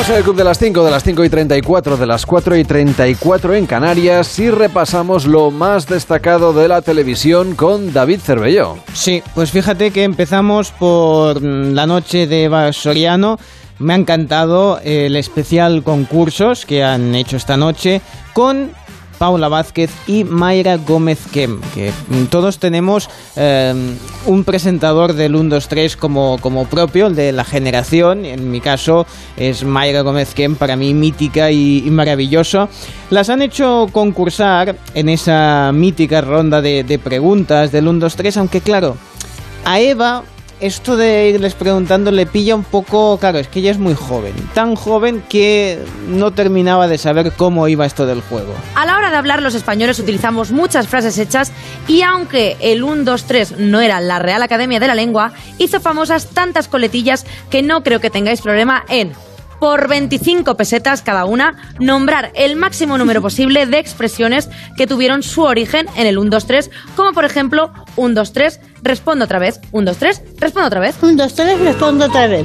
Estamos en el Club de las 5, de las 5 y 34, de las 4 y 34 en Canarias y repasamos lo más destacado de la televisión con David Cervelló. Sí, pues fíjate que empezamos por mm, la noche de Eva Soriano. Me ha encantado el especial concursos que han hecho esta noche con Paula Vázquez y Mayra Gómez Kem, que todos tenemos eh, un presentador del 1, 2, 3 como, como propio, el de la generación. En mi caso es Mayra Gómez Kem, para mí mítica y, y maravilloso. Las han hecho concursar en esa mítica ronda de, de preguntas del 1, 2, 3, aunque claro, a Eva esto de irles preguntando le pilla un poco, claro, es que ella es muy joven, tan joven que no terminaba de saber cómo iba esto del juego. A la hora de hablar los españoles utilizamos muchas frases hechas y aunque el 1, 2, 3 no era la Real Academia de la Lengua, hizo famosas tantas coletillas que no creo que tengáis problema en por 25 pesetas cada una, nombrar el máximo número posible de expresiones que tuvieron su origen en el 1, 2, 3, como por ejemplo 1, 2, 3, respondo otra vez, 1, 2, 3, respondo otra vez. 1, 2, 3, respondo otra vez.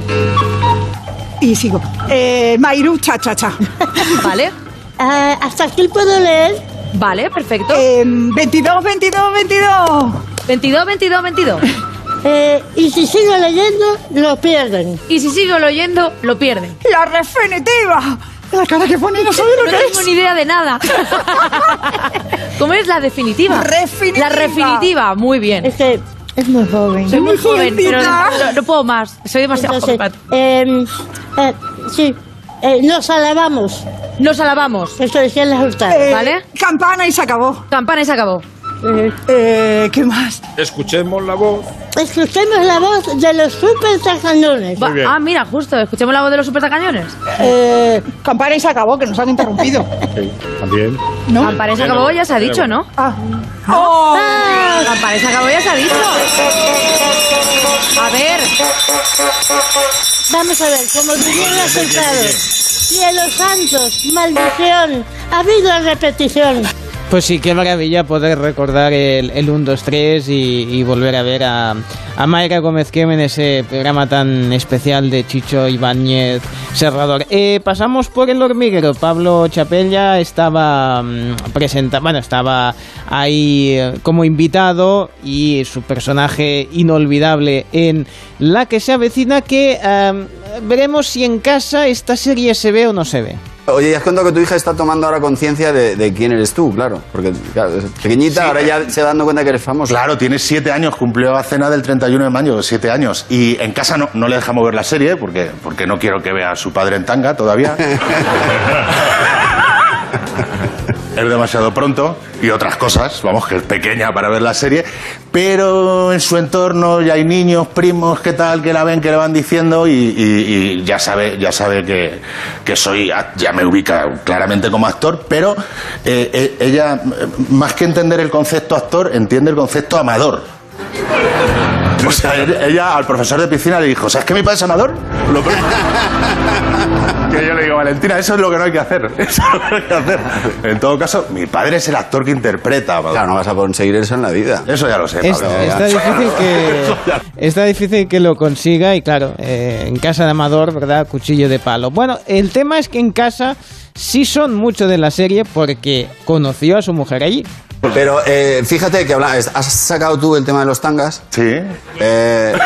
Y sigo. Eh, Mairu, cha, cha, cha. Vale. Uh, ¿Hasta aquí puedo leer? Vale, perfecto. Eh, 22, 22, 22. 22, 22, 22. Eh, y si sigo leyendo, lo pierden. Y si sigo leyendo, lo pierden. La definitiva. La cara que pone no sabe lo no que tengo es. ni idea de nada. ¿Cómo es la definitiva? Refinitiva. La refinitiva, muy bien. Es que es muy joven. Soy muy joven, pero no, no puedo más. Soy demasiado Entonces, joven. eh, eh, sí, eh, nos alabamos. Nos alabamos. Esto decía las hurtadas. Eh, ¿Vale? Campana y se acabó. Campana y se acabó. Eh, ¿Qué más? Escuchemos la voz. Escuchemos la voz de los super tacañones. Ah, mira, justo. Escuchemos la voz de los supertacañones. Eh, campana y se acabó, que nos han interrumpido. También. ¿No? Campana y se acabó, ya se ha dicho, ¿no? Ah. Oh. Campana y se acabó, ya se ha dicho. A ver, Vamos a ver, como dirían los hurtados. Cielos santos, maldición, ha habido repetición. Pues sí, qué maravilla poder recordar el, el 1, 2, 3 y, y volver a ver a, a Mayra Gómez Kem en ese programa tan especial de Chicho Ibáñez Serrador. Eh, pasamos por el hormiguero. Pablo Chapella estaba presenta, bueno, estaba ahí eh, como invitado y su personaje inolvidable en La que se avecina que eh, veremos si en casa esta serie se ve o no se ve. Oye, has contado que tu hija está tomando ahora conciencia de, de quién eres tú, claro. Porque, claro, pequeñita, ahora ya se va dando cuenta que eres famoso. Claro, tiene siete años, cumplió la cena del 31 de mayo, siete años. Y en casa no, no le dejamos ver la serie porque, porque no quiero que vea a su padre en tanga todavía. es demasiado pronto y otras cosas, vamos, que es pequeña para ver la serie, pero en su entorno ya hay niños, primos, qué tal, que la ven, que le van diciendo y, ya sabe, ya sabe que, que soy, ya me ubica claramente como actor, pero eh, eh, ella, eh, más que entender el concepto actor, entiende el concepto amador. O sea, ella al profesor de piscina le dijo, ¿sabes que mi padre es amador? Lo que... que yo le digo, Valentina, eso es lo que no hay que hacer. Eso es lo que no hay que hacer. En todo caso, mi padre es el actor que interpreta. Claro, no vas a conseguir eso en la vida. Eso ya lo sé, Es- está, difícil que, está difícil que lo consiga y claro, eh, en casa de Amador, ¿verdad? Cuchillo de palo. Bueno, el tema es que en casa sí son mucho de la serie porque conoció a su mujer allí. Pero eh, fíjate que habla, has sacado tú el tema de los tangas. Sí. Eh,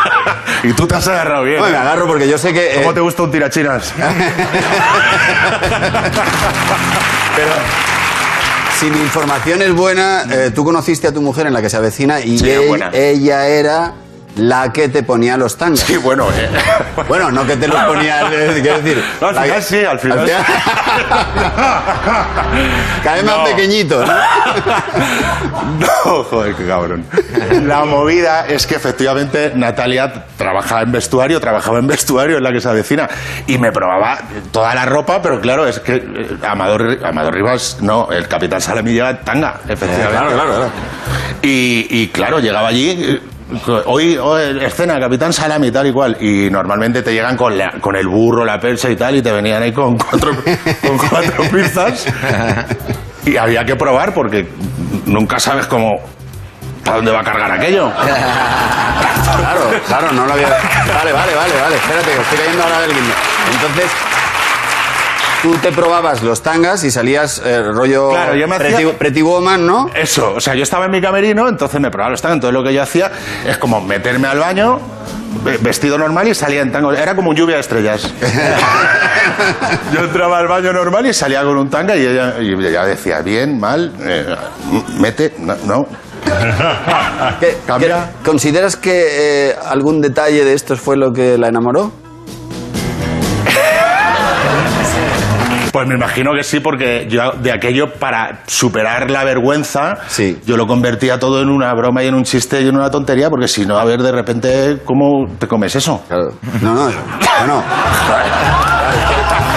y tú te has agarrado bien. No, me agarro porque yo sé que. ¿Cómo eh, te gusta un tirachinas? Pero si mi información es buena, eh, tú conociste a tu mujer en la que se avecina y Sí, ella era la que te ponía los tangas. Sí, bueno. eh, Bueno, no que te los ponía, eh, quiero decir. No, al final sí, al final. Cada vez más No. pequeñito, ¿no? No, joder, qué cabrón. La movida es que efectivamente Natalia trabajaba en vestuario, trabajaba en vestuario en la que se avecina y me probaba toda la ropa, pero claro, es que eh, Amador, Amador Rivas, no, el capitán Salami lleva tanga, efectivamente. Claro, claro, claro. Y, y, claro, llegaba allí. Hoy, hoy, escena, Capitán Salami, tal y cual. Y normalmente te llegan con, la- con el burro, la percha y tal, y te venían ahí con cuatro, con cuatro pizzas. Y había que probar porque nunca sabes cómo. ¿Para dónde va a cargar aquello? Claro, claro, no lo había. Vale, vale, vale, vale. Espérate, que estoy cayendo ahora del guindo. Entonces, tú te probabas los tangas y salías eh, rollo Claro, yo me pretty, hacía- pretty woman, ¿no? Eso, o sea, yo estaba en mi camerino, entonces me probaba los tangos. Entonces lo que yo hacía es como meterme al baño, ve- vestido normal y salía en tango. Era como lluvia de estrellas. yo entraba al baño normal y salía con un tanga y ella, y ella decía, bien, mal, eh, mete, no. no. ¿Qué- qué- ¿Consideras que eh, algún detalle de estos fue lo que la enamoró? Pues me imagino que sí, porque yo de aquello, para superar la vergüenza, yo lo convertía todo en una broma y en un chiste y en una tontería, porque si no, a ver, de repente, ¿cómo te comes eso? Claro. No, no, bueno.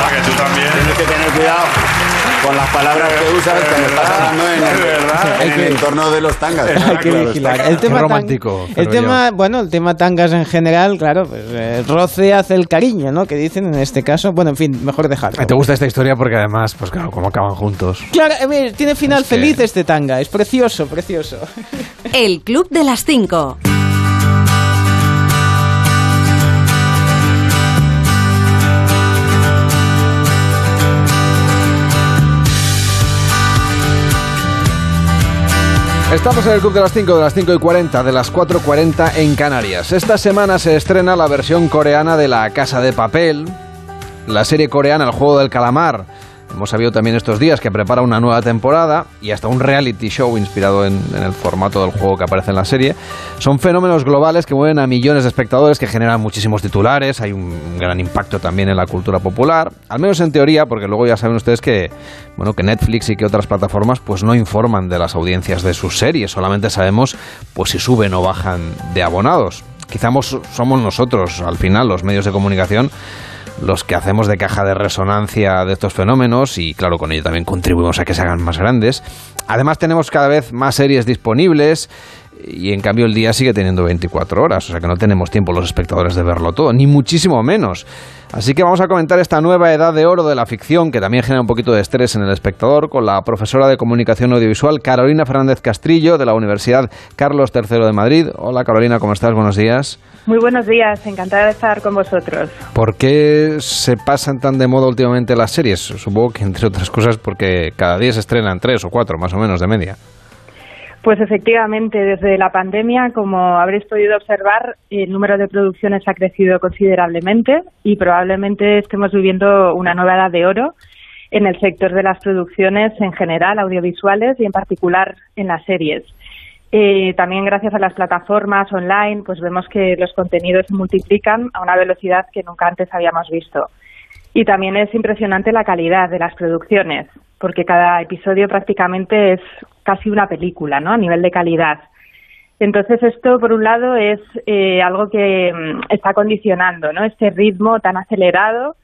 que tú también. Tienes que tener cuidado con las palabras que usas cuando estás hablando en el, en el entorno de los tangas. Hay que vigilar. El tema, tan- romántico, el tema, bueno, el tema tangas en general, claro, pues eh, roce hace el cariño, ¿no? Que dicen en este caso. Bueno, en fin, mejor dejarlo. ¿Te gusta esta historia? Porque además, pues claro, como acaban juntos. Claro, a ver, tiene final Es que- feliz este tanga, es precioso, precioso. El Club de las 5. Estamos en el Club de las 5, de las 5 y 40, de las 4.40 en Canarias. Esta semana se estrena la versión coreana de La Casa de Papel, la serie coreana El Juego del Calamar. Hemos sabido también estos días que prepara una nueva temporada y hasta un reality show inspirado en, el formato del juego que aparece en la serie. Son fenómenos globales que mueven a millones de espectadores, que generan muchísimos titulares, hay un gran impacto también en la cultura popular, al menos en teoría, porque luego ya saben ustedes que, bueno, que Netflix y que otras plataformas pues no informan de las audiencias de sus series, solamente sabemos pues si suben o bajan de abonados. Quizá mos- somos nosotros, al final, los medios de comunicación, los que hacemos de caja de resonancia de estos fenómenos y claro, con ello también contribuimos a que se hagan más grandes. Además tenemos cada vez más series disponibles y en cambio el día sigue teniendo 24 horas, o sea que no tenemos tiempo los espectadores de verlo todo, ni muchísimo menos. Así que vamos a comentar esta nueva edad de oro de la ficción que también genera un poquito de estrés en el espectador con la profesora de comunicación audiovisual Carolina Fernández Castrillo de la Universidad Carlos III de Madrid. Hola Carolina, ¿cómo estás? Buenos días. Muy buenos días, encantada de estar con vosotros. ¿Por qué se pasan tan de moda últimamente las series? Supongo que entre otras cosas porque cada día se estrenan tres o cuatro más o menos de media. Pues efectivamente, desde la pandemia, como habréis podido observar, el número de producciones ha crecido considerablemente y probablemente estemos viviendo una nueva edad de oro en el sector de las producciones en general, audiovisuales y en particular en las series. Eh, también gracias a las plataformas online, pues vemos que los contenidos se multiplican a una velocidad que nunca antes habíamos visto. Y también es impresionante la calidad de las producciones, porque cada episodio prácticamente es casi una película, ¿no? A nivel de calidad. Entonces esto, por un lado, es eh, algo que mm, está condicionando, ¿no? Este ritmo tan acelerado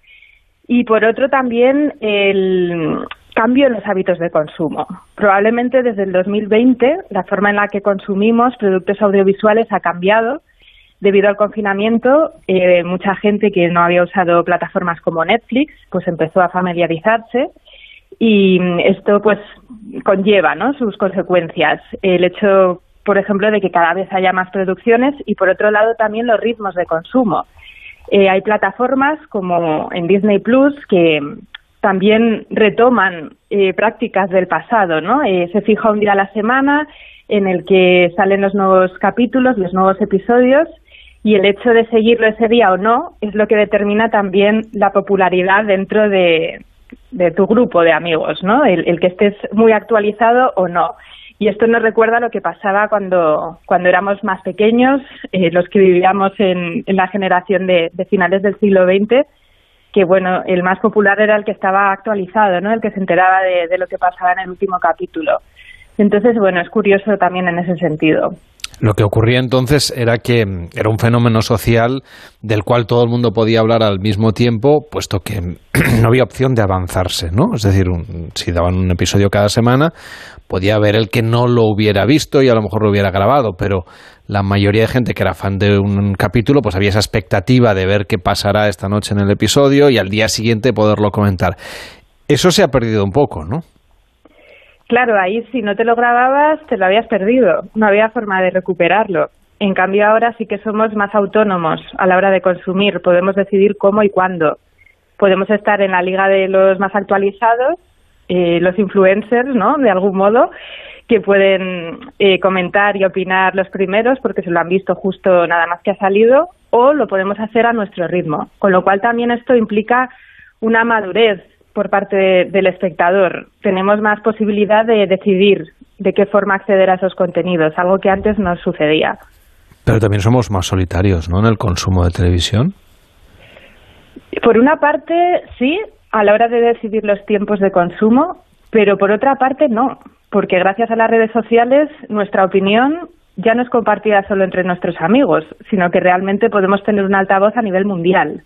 y por otro también el cambio en los hábitos de consumo. Probablemente desde el 2020 la forma en la que consumimos productos audiovisuales ha cambiado debido al confinamiento. eh, mucha gente que no había usado plataformas como Netflix pues empezó a familiarizarse y mm, esto pues conlleva ¿no? sus consecuencias. El hecho, por ejemplo, de que cada vez haya más producciones y por otro lado también los ritmos de consumo. Eh, hay plataformas como en Disney Plus que también retoman eh, prácticas del pasado, ¿no? Eh, se fija un día a la semana en el que salen los nuevos capítulos, los nuevos episodios y el hecho de seguirlo ese día o no es lo que determina también la popularidad dentro de, de tu grupo de amigos, ¿no? El, que estés muy actualizado o no. Y esto nos recuerda lo que pasaba cuando, cuando éramos más pequeños, eh, los que vivíamos en, en la generación de, de finales del siglo XX, que bueno, el más popular era el que estaba actualizado, ¿no? El que se enteraba de, de lo que pasaba en el último capítulo. Entonces, bueno, es curioso también en ese sentido. Lo que ocurría entonces era que mm, era un fenómeno social del cual todo el mundo podía hablar al mismo tiempo, puesto que no había opción de avanzarse, ¿no? Es decir, un- si daban un episodio cada semana, podía haber el que no lo hubiera visto y a lo mejor lo hubiera grabado, pero la mayoría de gente que era fan de un capítulo, pues había esa expectativa de ver qué pasará esta noche en el episodio y al día siguiente poderlo comentar. Eso se ha perdido un poco, ¿no? Claro, ahí si no te lo grababas, te lo habías perdido. No había forma de recuperarlo. En cambio, ahora sí que somos más autónomos a la hora de consumir. Podemos decidir cómo y cuándo. Podemos estar en la liga de los más actualizados, eh, los influencers, ¿no? De algún modo, que pueden eh, comentar y opinar los primeros porque se lo han visto justo nada más que ha salido, o lo podemos hacer a nuestro ritmo. Con lo cual también esto implica una madurez por parte de- del espectador. Tenemos más posibilidad de decidir de qué forma acceder a esos contenidos, algo que antes no sucedía. Pero también somos más solitarios, ¿no? En el consumo de televisión. Por una parte, sí, a la hora de decidir los tiempos de consumo, pero por otra parte, no, porque gracias a las redes sociales nuestra opinión ya no es compartida solo entre nuestros amigos, sino que realmente podemos tener un altavoz a nivel mundial.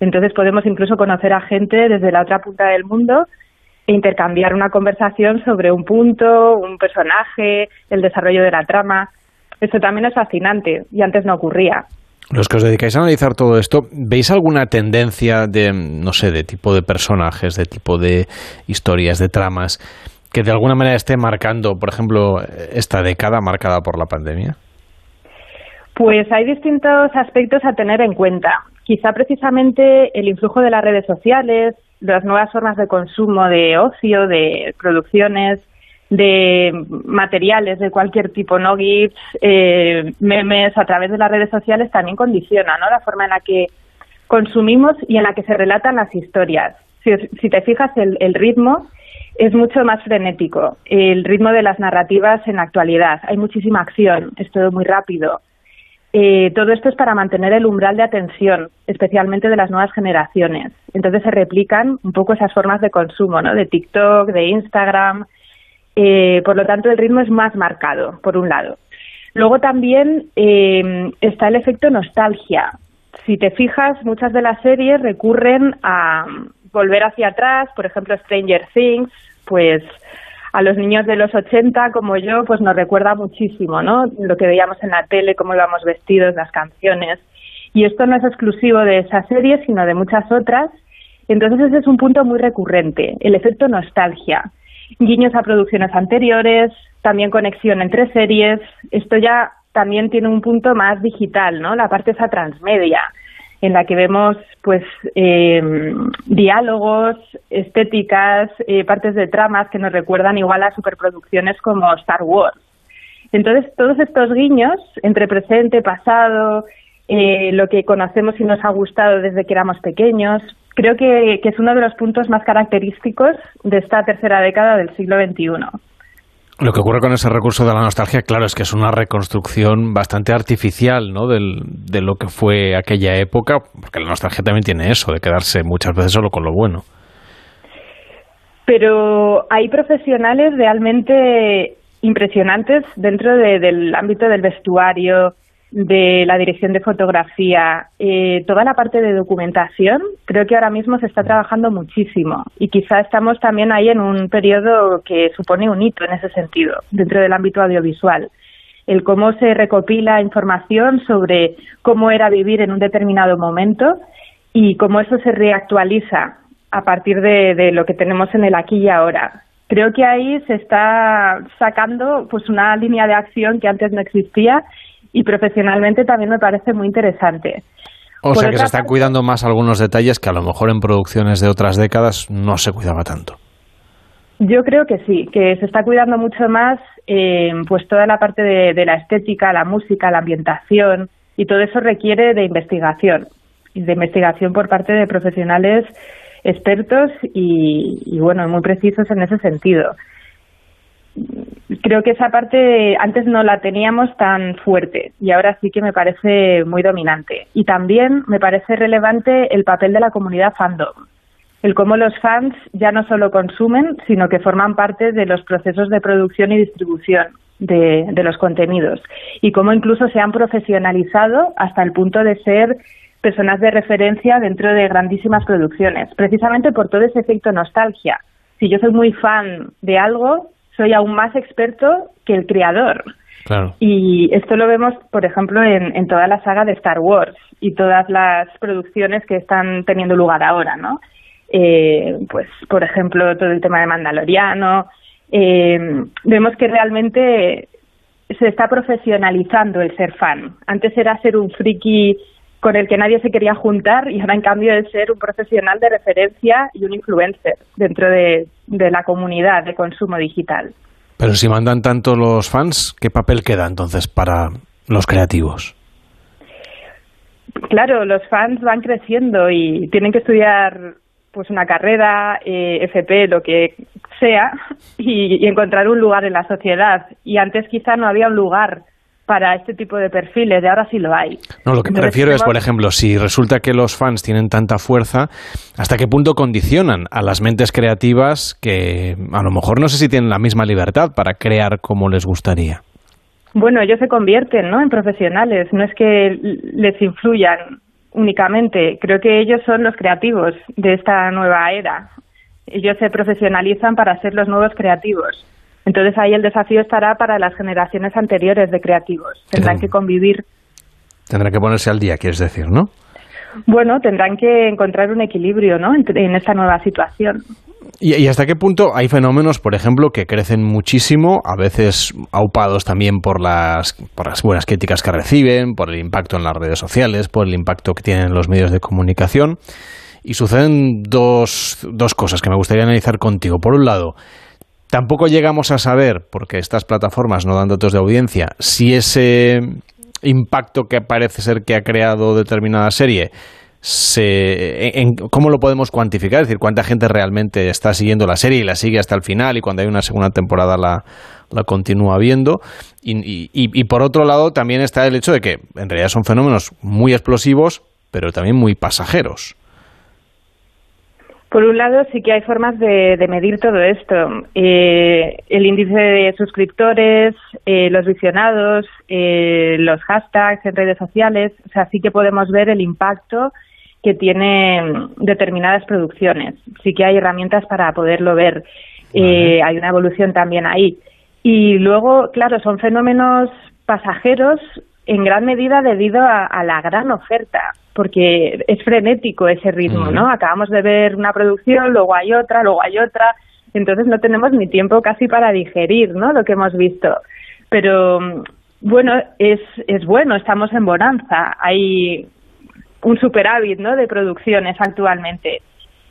Entonces podemos incluso conocer a gente desde la otra punta del mundo e intercambiar una conversación sobre un punto, un personaje, el desarrollo de la trama. Eso también es fascinante y antes no ocurría. Los que os dedicáis a analizar todo esto, ¿veis alguna tendencia de, no sé, de tipo de personajes, de tipo de historias, de tramas, que de alguna manera esté marcando, por ejemplo, esta década marcada por la pandemia? Pues hay distintos aspectos a tener en cuenta. Quizá precisamente el influjo de las redes sociales, las nuevas formas de consumo de ocio, de producciones, de materiales de cualquier tipo, no GIFs, eh, memes a través de las redes sociales también condiciona ¿no? la forma en la que consumimos y en la que se relatan las historias. Si, si te fijas, el, el ritmo es mucho más frenético. El ritmo de las narrativas en la actualidad. Hay muchísima acción, es todo muy rápido. Eh, todo esto es para mantener el umbral de atención, especialmente de las nuevas generaciones. Entonces se replican un poco esas formas de consumo, ¿no? De TikTok, de Instagram. Eh, por lo tanto, el ritmo es más marcado, por un lado. Luego también eh, está el efecto nostalgia. Si te fijas, muchas de las series recurren a volver hacia atrás, por ejemplo, Stranger Things, pues a los niños de los 80 como yo, pues nos recuerda muchísimo, ¿no? Lo que veíamos en la tele, cómo íbamos vestidos, las canciones. Y esto no es exclusivo de esa serie, sino de muchas otras. Entonces ese es un punto muy recurrente, el efecto nostalgia. Guiños a producciones anteriores, también conexión entre series. Esto ya también tiene un punto más digital, ¿no? La parte esa transmedia en la que vemos pues eh, diálogos, estéticas, eh, partes de tramas que nos recuerdan igual a superproducciones como Star Wars. Entonces, todos estos guiños entre presente, pasado, eh, lo que conocemos y nos ha gustado desde que éramos pequeños, creo que, es uno de los puntos más característicos de esta tercera década del siglo XXI. Lo que ocurre con ese recurso de la nostalgia, claro, es que es una reconstrucción bastante artificial de lo que fue aquella época, porque la nostalgia también tiene eso, de quedarse muchas veces solo con lo bueno. Pero hay profesionales realmente impresionantes dentro de, del ámbito del vestuario, de la dirección de fotografía, eh, toda la parte de documentación, creo que ahora mismo se está trabajando muchísimo y quizá estamos también ahí en un periodo que supone un hito en ese sentido, dentro del ámbito audiovisual. El cómo se recopila información sobre cómo era vivir en un determinado momento y cómo eso se reactualiza a partir de, de lo que tenemos en el aquí y ahora. Creo que ahí se está sacando pues una línea de acción que antes no existía y profesionalmente también me parece muy interesante. O Por sea que se están cuidando más algunos detalles que a lo mejor en producciones de otras décadas no se cuidaba tanto. Yo creo que sí, que se está cuidando mucho más eh, pues toda la parte de, de, la estética, la música, la ambientación y todo eso requiere de investigación y de investigación por parte de profesionales expertos y, y, bueno, muy precisos en ese sentido. Creo que esa parte antes no la teníamos tan fuerte y ahora sí que me parece muy dominante. Y también me parece relevante el papel de la comunidad fandom el cómo los fans ya no solo consumen, sino que forman parte de los procesos de producción y distribución de, de, los contenidos y cómo incluso se han profesionalizado hasta el punto de ser personas de referencia dentro de grandísimas producciones, precisamente por todo ese efecto nostalgia. Si yo soy muy fan de algo, soy aún más experto que el creador. Claro. Y esto lo vemos, por ejemplo, en, en toda la saga de Star Wars y todas las producciones que están teniendo lugar ahora, ¿no? eh, pues por ejemplo todo el tema de Mandaloriano eh, vemos que realmente se está profesionalizando el ser fan antes era ser un friki con el que nadie se quería juntar y ahora en cambio es ser un profesional de referencia y un influencer dentro de, de la comunidad de consumo digital. Pero si mandan tanto los fans, ¿qué papel queda entonces para los creativos? Claro, los fans van creciendo y tienen que estudiar pues una carrera, eh, FP, lo que sea, y, y, encontrar un lugar en la sociedad. Y antes quizá no había un lugar para este tipo de perfiles, y ahora sí lo hay. No, lo que me refiero es, por ejemplo, si resulta que los fans tienen tanta fuerza, ¿hasta qué punto condicionan a las mentes creativas que a lo mejor no sé si tienen la misma libertad para crear como les gustaría? Bueno, ellos se convierten ¿no? en profesionales, no es que les influyan únicamente. Creo que ellos son los creativos de esta nueva era. Ellos se profesionalizan para ser los nuevos creativos. Entonces ahí el desafío estará para las generaciones anteriores de creativos. Tendrán que convivir. Tendrán que ponerse al día, quieres decir, ¿no? Bueno, tendrán que encontrar un equilibrio, ¿no? En esta nueva situación. ¿Y, hasta qué punto hay fenómenos, por ejemplo, que crecen muchísimo, a veces aupados también por las, por las buenas críticas que reciben, por el impacto en las redes sociales, por el impacto que tienen los medios de comunicación? Y suceden dos, dos cosas que me gustaría analizar contigo. Por un lado, tampoco llegamos a saber, porque estas plataformas no dan datos de audiencia, si ese impacto que parece ser que ha creado determinada serie se, en, ¿cómo lo podemos cuantificar? Es decir, cuánta gente realmente está siguiendo la serie y la sigue hasta el final y cuando hay una segunda temporada la, la continúa viendo. Y, por otro lado, también está el hecho de que en realidad son fenómenos muy explosivos, pero también muy pasajeros. Por un lado, sí que hay formas de, de medir todo esto. Eh, el índice de suscriptores, eh, los visionados, eh, los hashtags en redes sociales. O sea, sí que podemos ver el impacto que tienen determinadas producciones. Sí que hay herramientas para poderlo ver. Eh, hay una evolución también ahí. Y luego, claro, son fenómenos pasajeros en gran medida debido a, a la gran oferta, porque es frenético ese ritmo, ¿no? Acabamos de ver una producción, luego hay otra, luego hay otra, entonces no tenemos ni tiempo casi para digerir, ¿no? Lo que hemos visto. Pero bueno, es, es bueno, estamos en bonanza, hay un superávit ¿no? de producciones actualmente.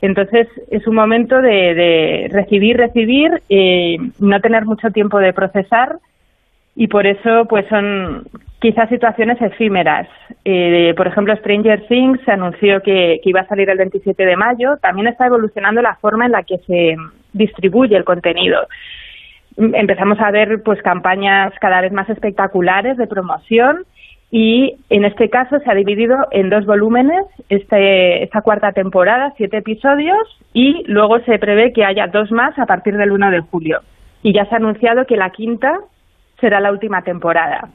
Entonces es un momento de, de recibir, recibir, eh, no tener mucho tiempo de procesar y por eso pues son quizás situaciones efímeras. Eh, por ejemplo, Stranger Things se anunció que, iba a salir el 27 de mayo. También está evolucionando la forma en la que se distribuye el contenido empezamos a ver pues campañas cada vez más espectaculares de promoción y en este caso se ha dividido en dos volúmenes este, esta cuarta temporada, siete episodios, y luego se prevé que haya dos más a partir del 1 de julio. Y ya se ha anunciado que la quinta será la última temporada.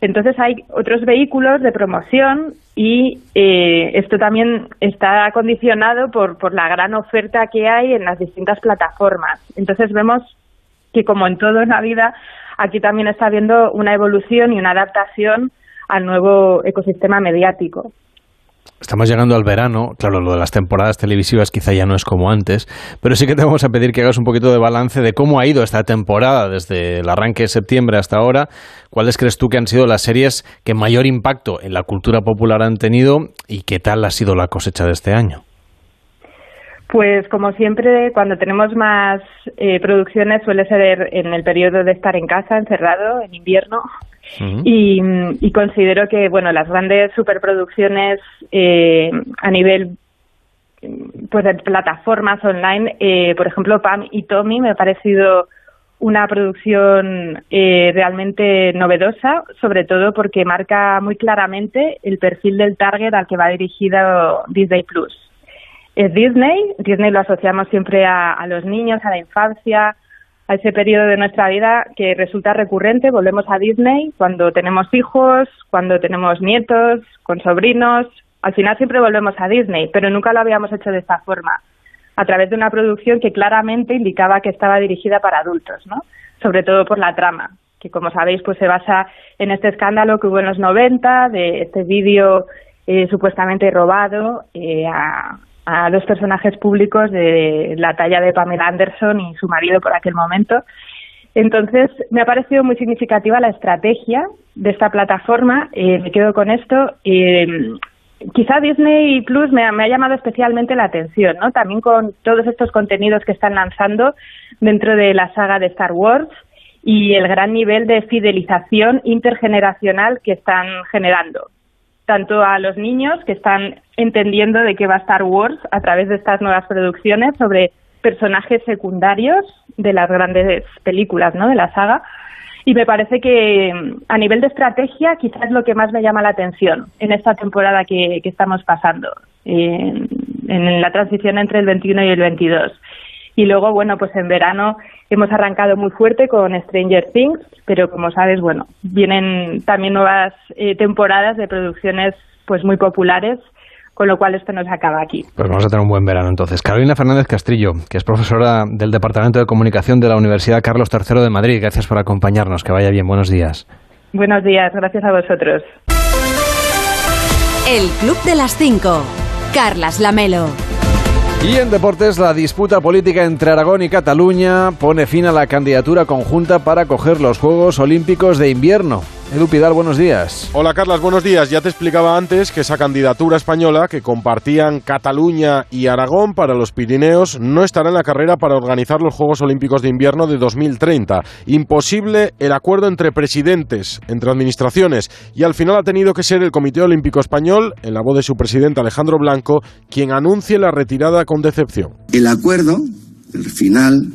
Entonces hay otros vehículos de promoción y eh, esto también está condicionado por, por la gran oferta que hay en las distintas plataformas. Entonces vemos que como en todo en la vida, aquí también está habiendo una evolución y una adaptación al nuevo ecosistema mediático. Estamos llegando al verano, claro, lo de las temporadas televisivas quizá ya no es como antes, pero sí que te vamos a pedir que hagas un poquito de balance de cómo ha ido esta temporada desde el arranque de septiembre hasta ahora. ¿Cuáles crees tú que han sido las series que mayor impacto en la cultura popular han tenido y qué tal ha sido la cosecha de este año? Pues como siempre, cuando tenemos más eh, producciones suele ser en el periodo de estar en casa, encerrado, en invierno, y, y, considero que bueno las grandes superproducciones eh, a nivel pues de plataformas online. Eh, por ejemplo, Pam y Tommy me ha parecido una producción eh, realmente novedosa, sobre todo porque marca muy claramente el perfil del target al que va dirigido Disney Plus. Es Disney, Disney lo asociamos siempre a, a los niños, a la infancia, a ese periodo de nuestra vida que resulta recurrente. Volvemos a Disney cuando tenemos hijos, cuando tenemos nietos, con sobrinos. Al final siempre volvemos a Disney, pero nunca lo habíamos hecho de esta forma, a través de una producción que claramente indicaba que estaba dirigida para adultos, ¿no? Sobre todo por la trama, que como sabéis pues se basa en este escándalo que hubo en los 90 de este vídeo eh, supuestamente robado eh, a, a dos personajes públicos de la talla de Pamela Anderson y su marido por aquel momento. Entonces, me ha parecido muy significativa la estrategia de esta plataforma. Eh, me quedo con esto. Eh, quizá Disney Plus me ha, me ha llamado especialmente la atención, ¿no? También con todos estos contenidos que están lanzando dentro de la saga de Star Wars y el gran nivel de fidelización intergeneracional que están generando tanto a los niños que están entendiendo de qué va Star Wars a través de estas nuevas producciones sobre personajes secundarios de las grandes películas, ¿no? De la saga. Y me parece que a nivel de estrategia quizás lo que más me llama la atención en esta temporada que, que estamos pasando, en, en la transición entre el 21 y el 22. Y luego, bueno, pues en verano hemos arrancado muy fuerte con Stranger Things, pero como sabes, bueno, vienen también nuevas eh, temporadas de producciones pues muy populares con lo cual esto no se acaba aquí. Pues vamos a tener un buen verano entonces. Carolina Fernández Castrillo, que es profesora del Departamento de Comunicación de la Universidad Carlos III de Madrid. Gracias por acompañarnos. Que vaya bien. Buenos días. Buenos días. Gracias a vosotros. El Club de las Cinco. Carlas Lamelo. Y en deportes, la disputa política entre Aragón y Cataluña pone fin a la candidatura conjunta para acoger los Juegos Olímpicos de Invierno. Edu Pidal, buenos días. Hola Carlas, buenos días. Ya te explicaba antes que esa candidatura española que compartían Cataluña y Aragón para los Pirineos no estará en la carrera para organizar los Juegos Olímpicos de Invierno de 2030. Imposible el acuerdo entre presidentes, entre administraciones, y al final ha tenido que ser el Comité Olímpico Español, en la voz de su presidente Alejandro Blanco, quien anuncie la retirada con decepción. El acuerdo, el final,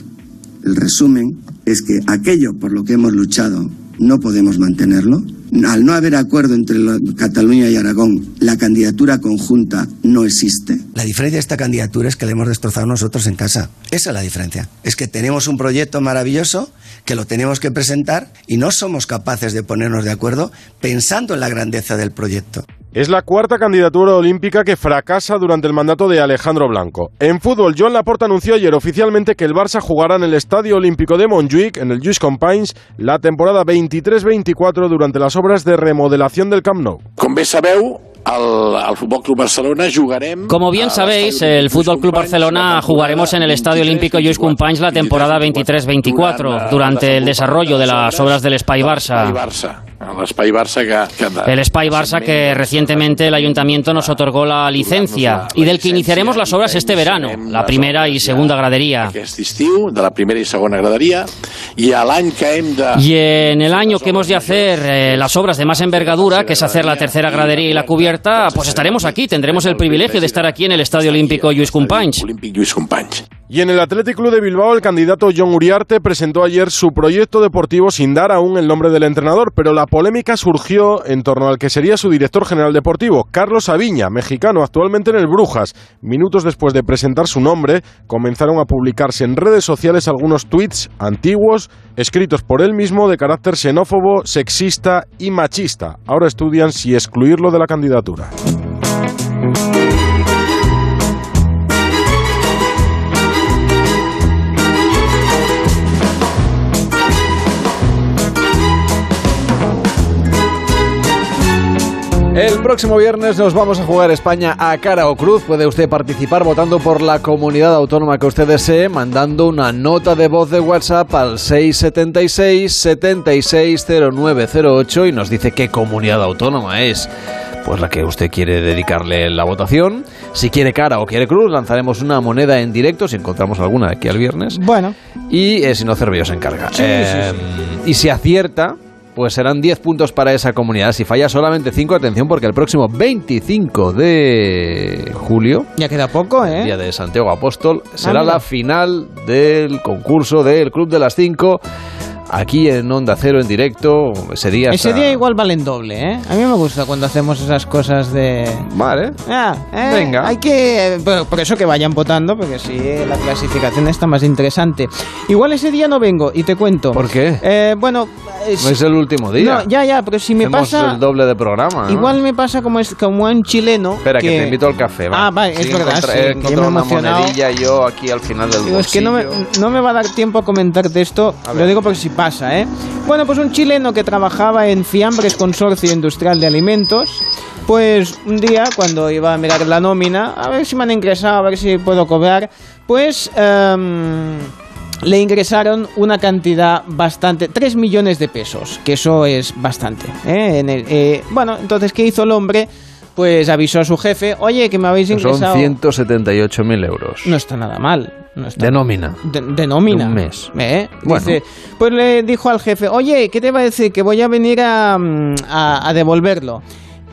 el resumen, es que aquello por lo que hemos luchado no podemos mantenerlo. Al no haber acuerdo entre Cataluña y Aragón, la candidatura conjunta no existe. La diferencia de esta candidatura es que la hemos destrozado nosotros en casa. Esa es la diferencia. Es que tenemos un proyecto maravilloso que lo tenemos que presentar y no somos capaces de ponernos de acuerdo pensando en la grandeza del proyecto. Es la cuarta candidatura olímpica que fracasa durante el mandato de Alejandro Blanco. En fútbol, Joan Laporta anunció ayer oficialmente que el Barça jugará en el Estadio Olímpico de Montjuic, en el Lluís Companys, la temporada 23-24 durante las obras de remodelación del Camp Nou. Com bé al, al Futbol Club Barcelona jugarem... Como bien sabéis, el Fútbol Club Barcelona jugaremos en el Estadio Olímpico Lluís Companys la temporada 23-24 durante el desarrollo de las obras del Spy Barça. Barça, l'espai Barça que, que El Spy Barça que recientemente el ayuntamiento nos otorgó la licencia y del que iniciaremos las obras este verano, la primera y segunda gradería. de la primera i segona graderia, i a l'any que hem de... Y en el año que hemos de hacer eh, las obras de más envergadura, que es hacer la tercera gradería y la cubierta, pues estaremos aquí, tendremos el privilegio de estar aquí en el Estadio Olímpico Lluís Companys. Y en el Athletic Club de Bilbao, el candidato John Uriarte presentó ayer su proyecto deportivo sin dar aún el nombre del entrenador, pero la polémica surgió en torno al que sería su director general deportivo, Carlos Aviña, mexicano, actualmente en el Brujas. Minutos después de presentar su nombre, comenzaron a publicarse en redes sociales algunos tweets antiguos, escritos por él mismo de carácter xenófobo, sexista y machista. Ahora estudian si excluirlo de la candidatura. El próximo viernes nos vamos a jugar España a cara o cruz. Puede usted participar votando por la comunidad autónoma que usted desee, mandando una nota de voz de WhatsApp al 676 760908 y nos dice qué comunidad autónoma es. Pues la que usted quiere dedicarle la votación. Si quiere cara o quiere cruz, lanzaremos una moneda en directo, si encontramos alguna de aquí al viernes. Bueno. Y eh, si no, Cervello se encarga. Sí, sí, Eh, Y si acierta, pues serán 10 puntos para esa comunidad. Si falla solamente 5, atención, porque el próximo 25 de julio, Ya queda poco, ¿eh? día de Santiago Apóstol, será mira. la final del concurso del Club de las 5. Aquí en Onda Cero en directo, ese día. Ese está- día igual valen doble, ¿eh? A mí me gusta cuando hacemos esas cosas de... Vale. Ah, eh, Venga. Hay que... Por, eso que vayan votando, porque sí, la clasificación está más interesante. Igual ese día no vengo, y te cuento. ¿Por qué? Eh, bueno... es- No es el último día. No, ya, ya, pero si me Hacemos pasa... el doble de programa. ¿no? Igual me pasa como es como un chileno. Espera, que... te invito al café. va. Ah, vale, es Sí, verdad. encontra- sí, he que me una monedilla yo aquí al final del Digo, es que no me, no me va a dar tiempo a comentarte esto, A lo digo porque si pasa, ¿eh? Bueno, pues un chileno que trabajaba en Fiambres Consorcio Industrial de Alimentos, pues un día cuando iba a mirar la nómina, a ver si me han ingresado, a ver si puedo cobrar, pues em, le ingresaron una cantidad bastante, 3 millones de pesos, que eso es bastante. ¿eh? En el- eh, bueno, entonces, ¿qué hizo el hombre? Pues avisó a su jefe, oye, que me habéis Son ingresado... 178.000 euros. No está nada mal. No está De nómina. de, de nómina. De un mes. ¿Eh? Bueno. Dice, pues le dijo al jefe, oye, ¿qué te va a decir? Que voy a venir a, mm, a, a devolverlo.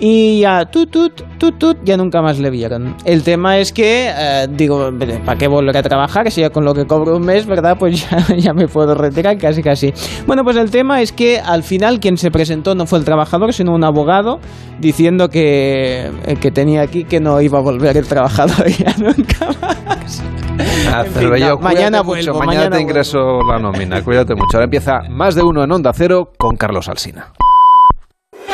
Y ya, tut, tut, tut, tut, ya nunca más le vieron. El tema es que, eh, digo, ¿para qué volver a trabajar? Si ya con lo que cobro un mes, ¿verdad? Pues ya, ya me puedo retirar casi, casi. Bueno, pues el tema es que al final quien se presentó no fue el trabajador, sino un abogado, diciendo que, eh, que tenía aquí que no iba a volver el trabajador ya nunca más. Ah, fin, no, mucho, Mañana, mañana te ingreso la nómina. Cuídate mucho. Ahora empieza más de uno en Onda Cero con Carlos Alsina.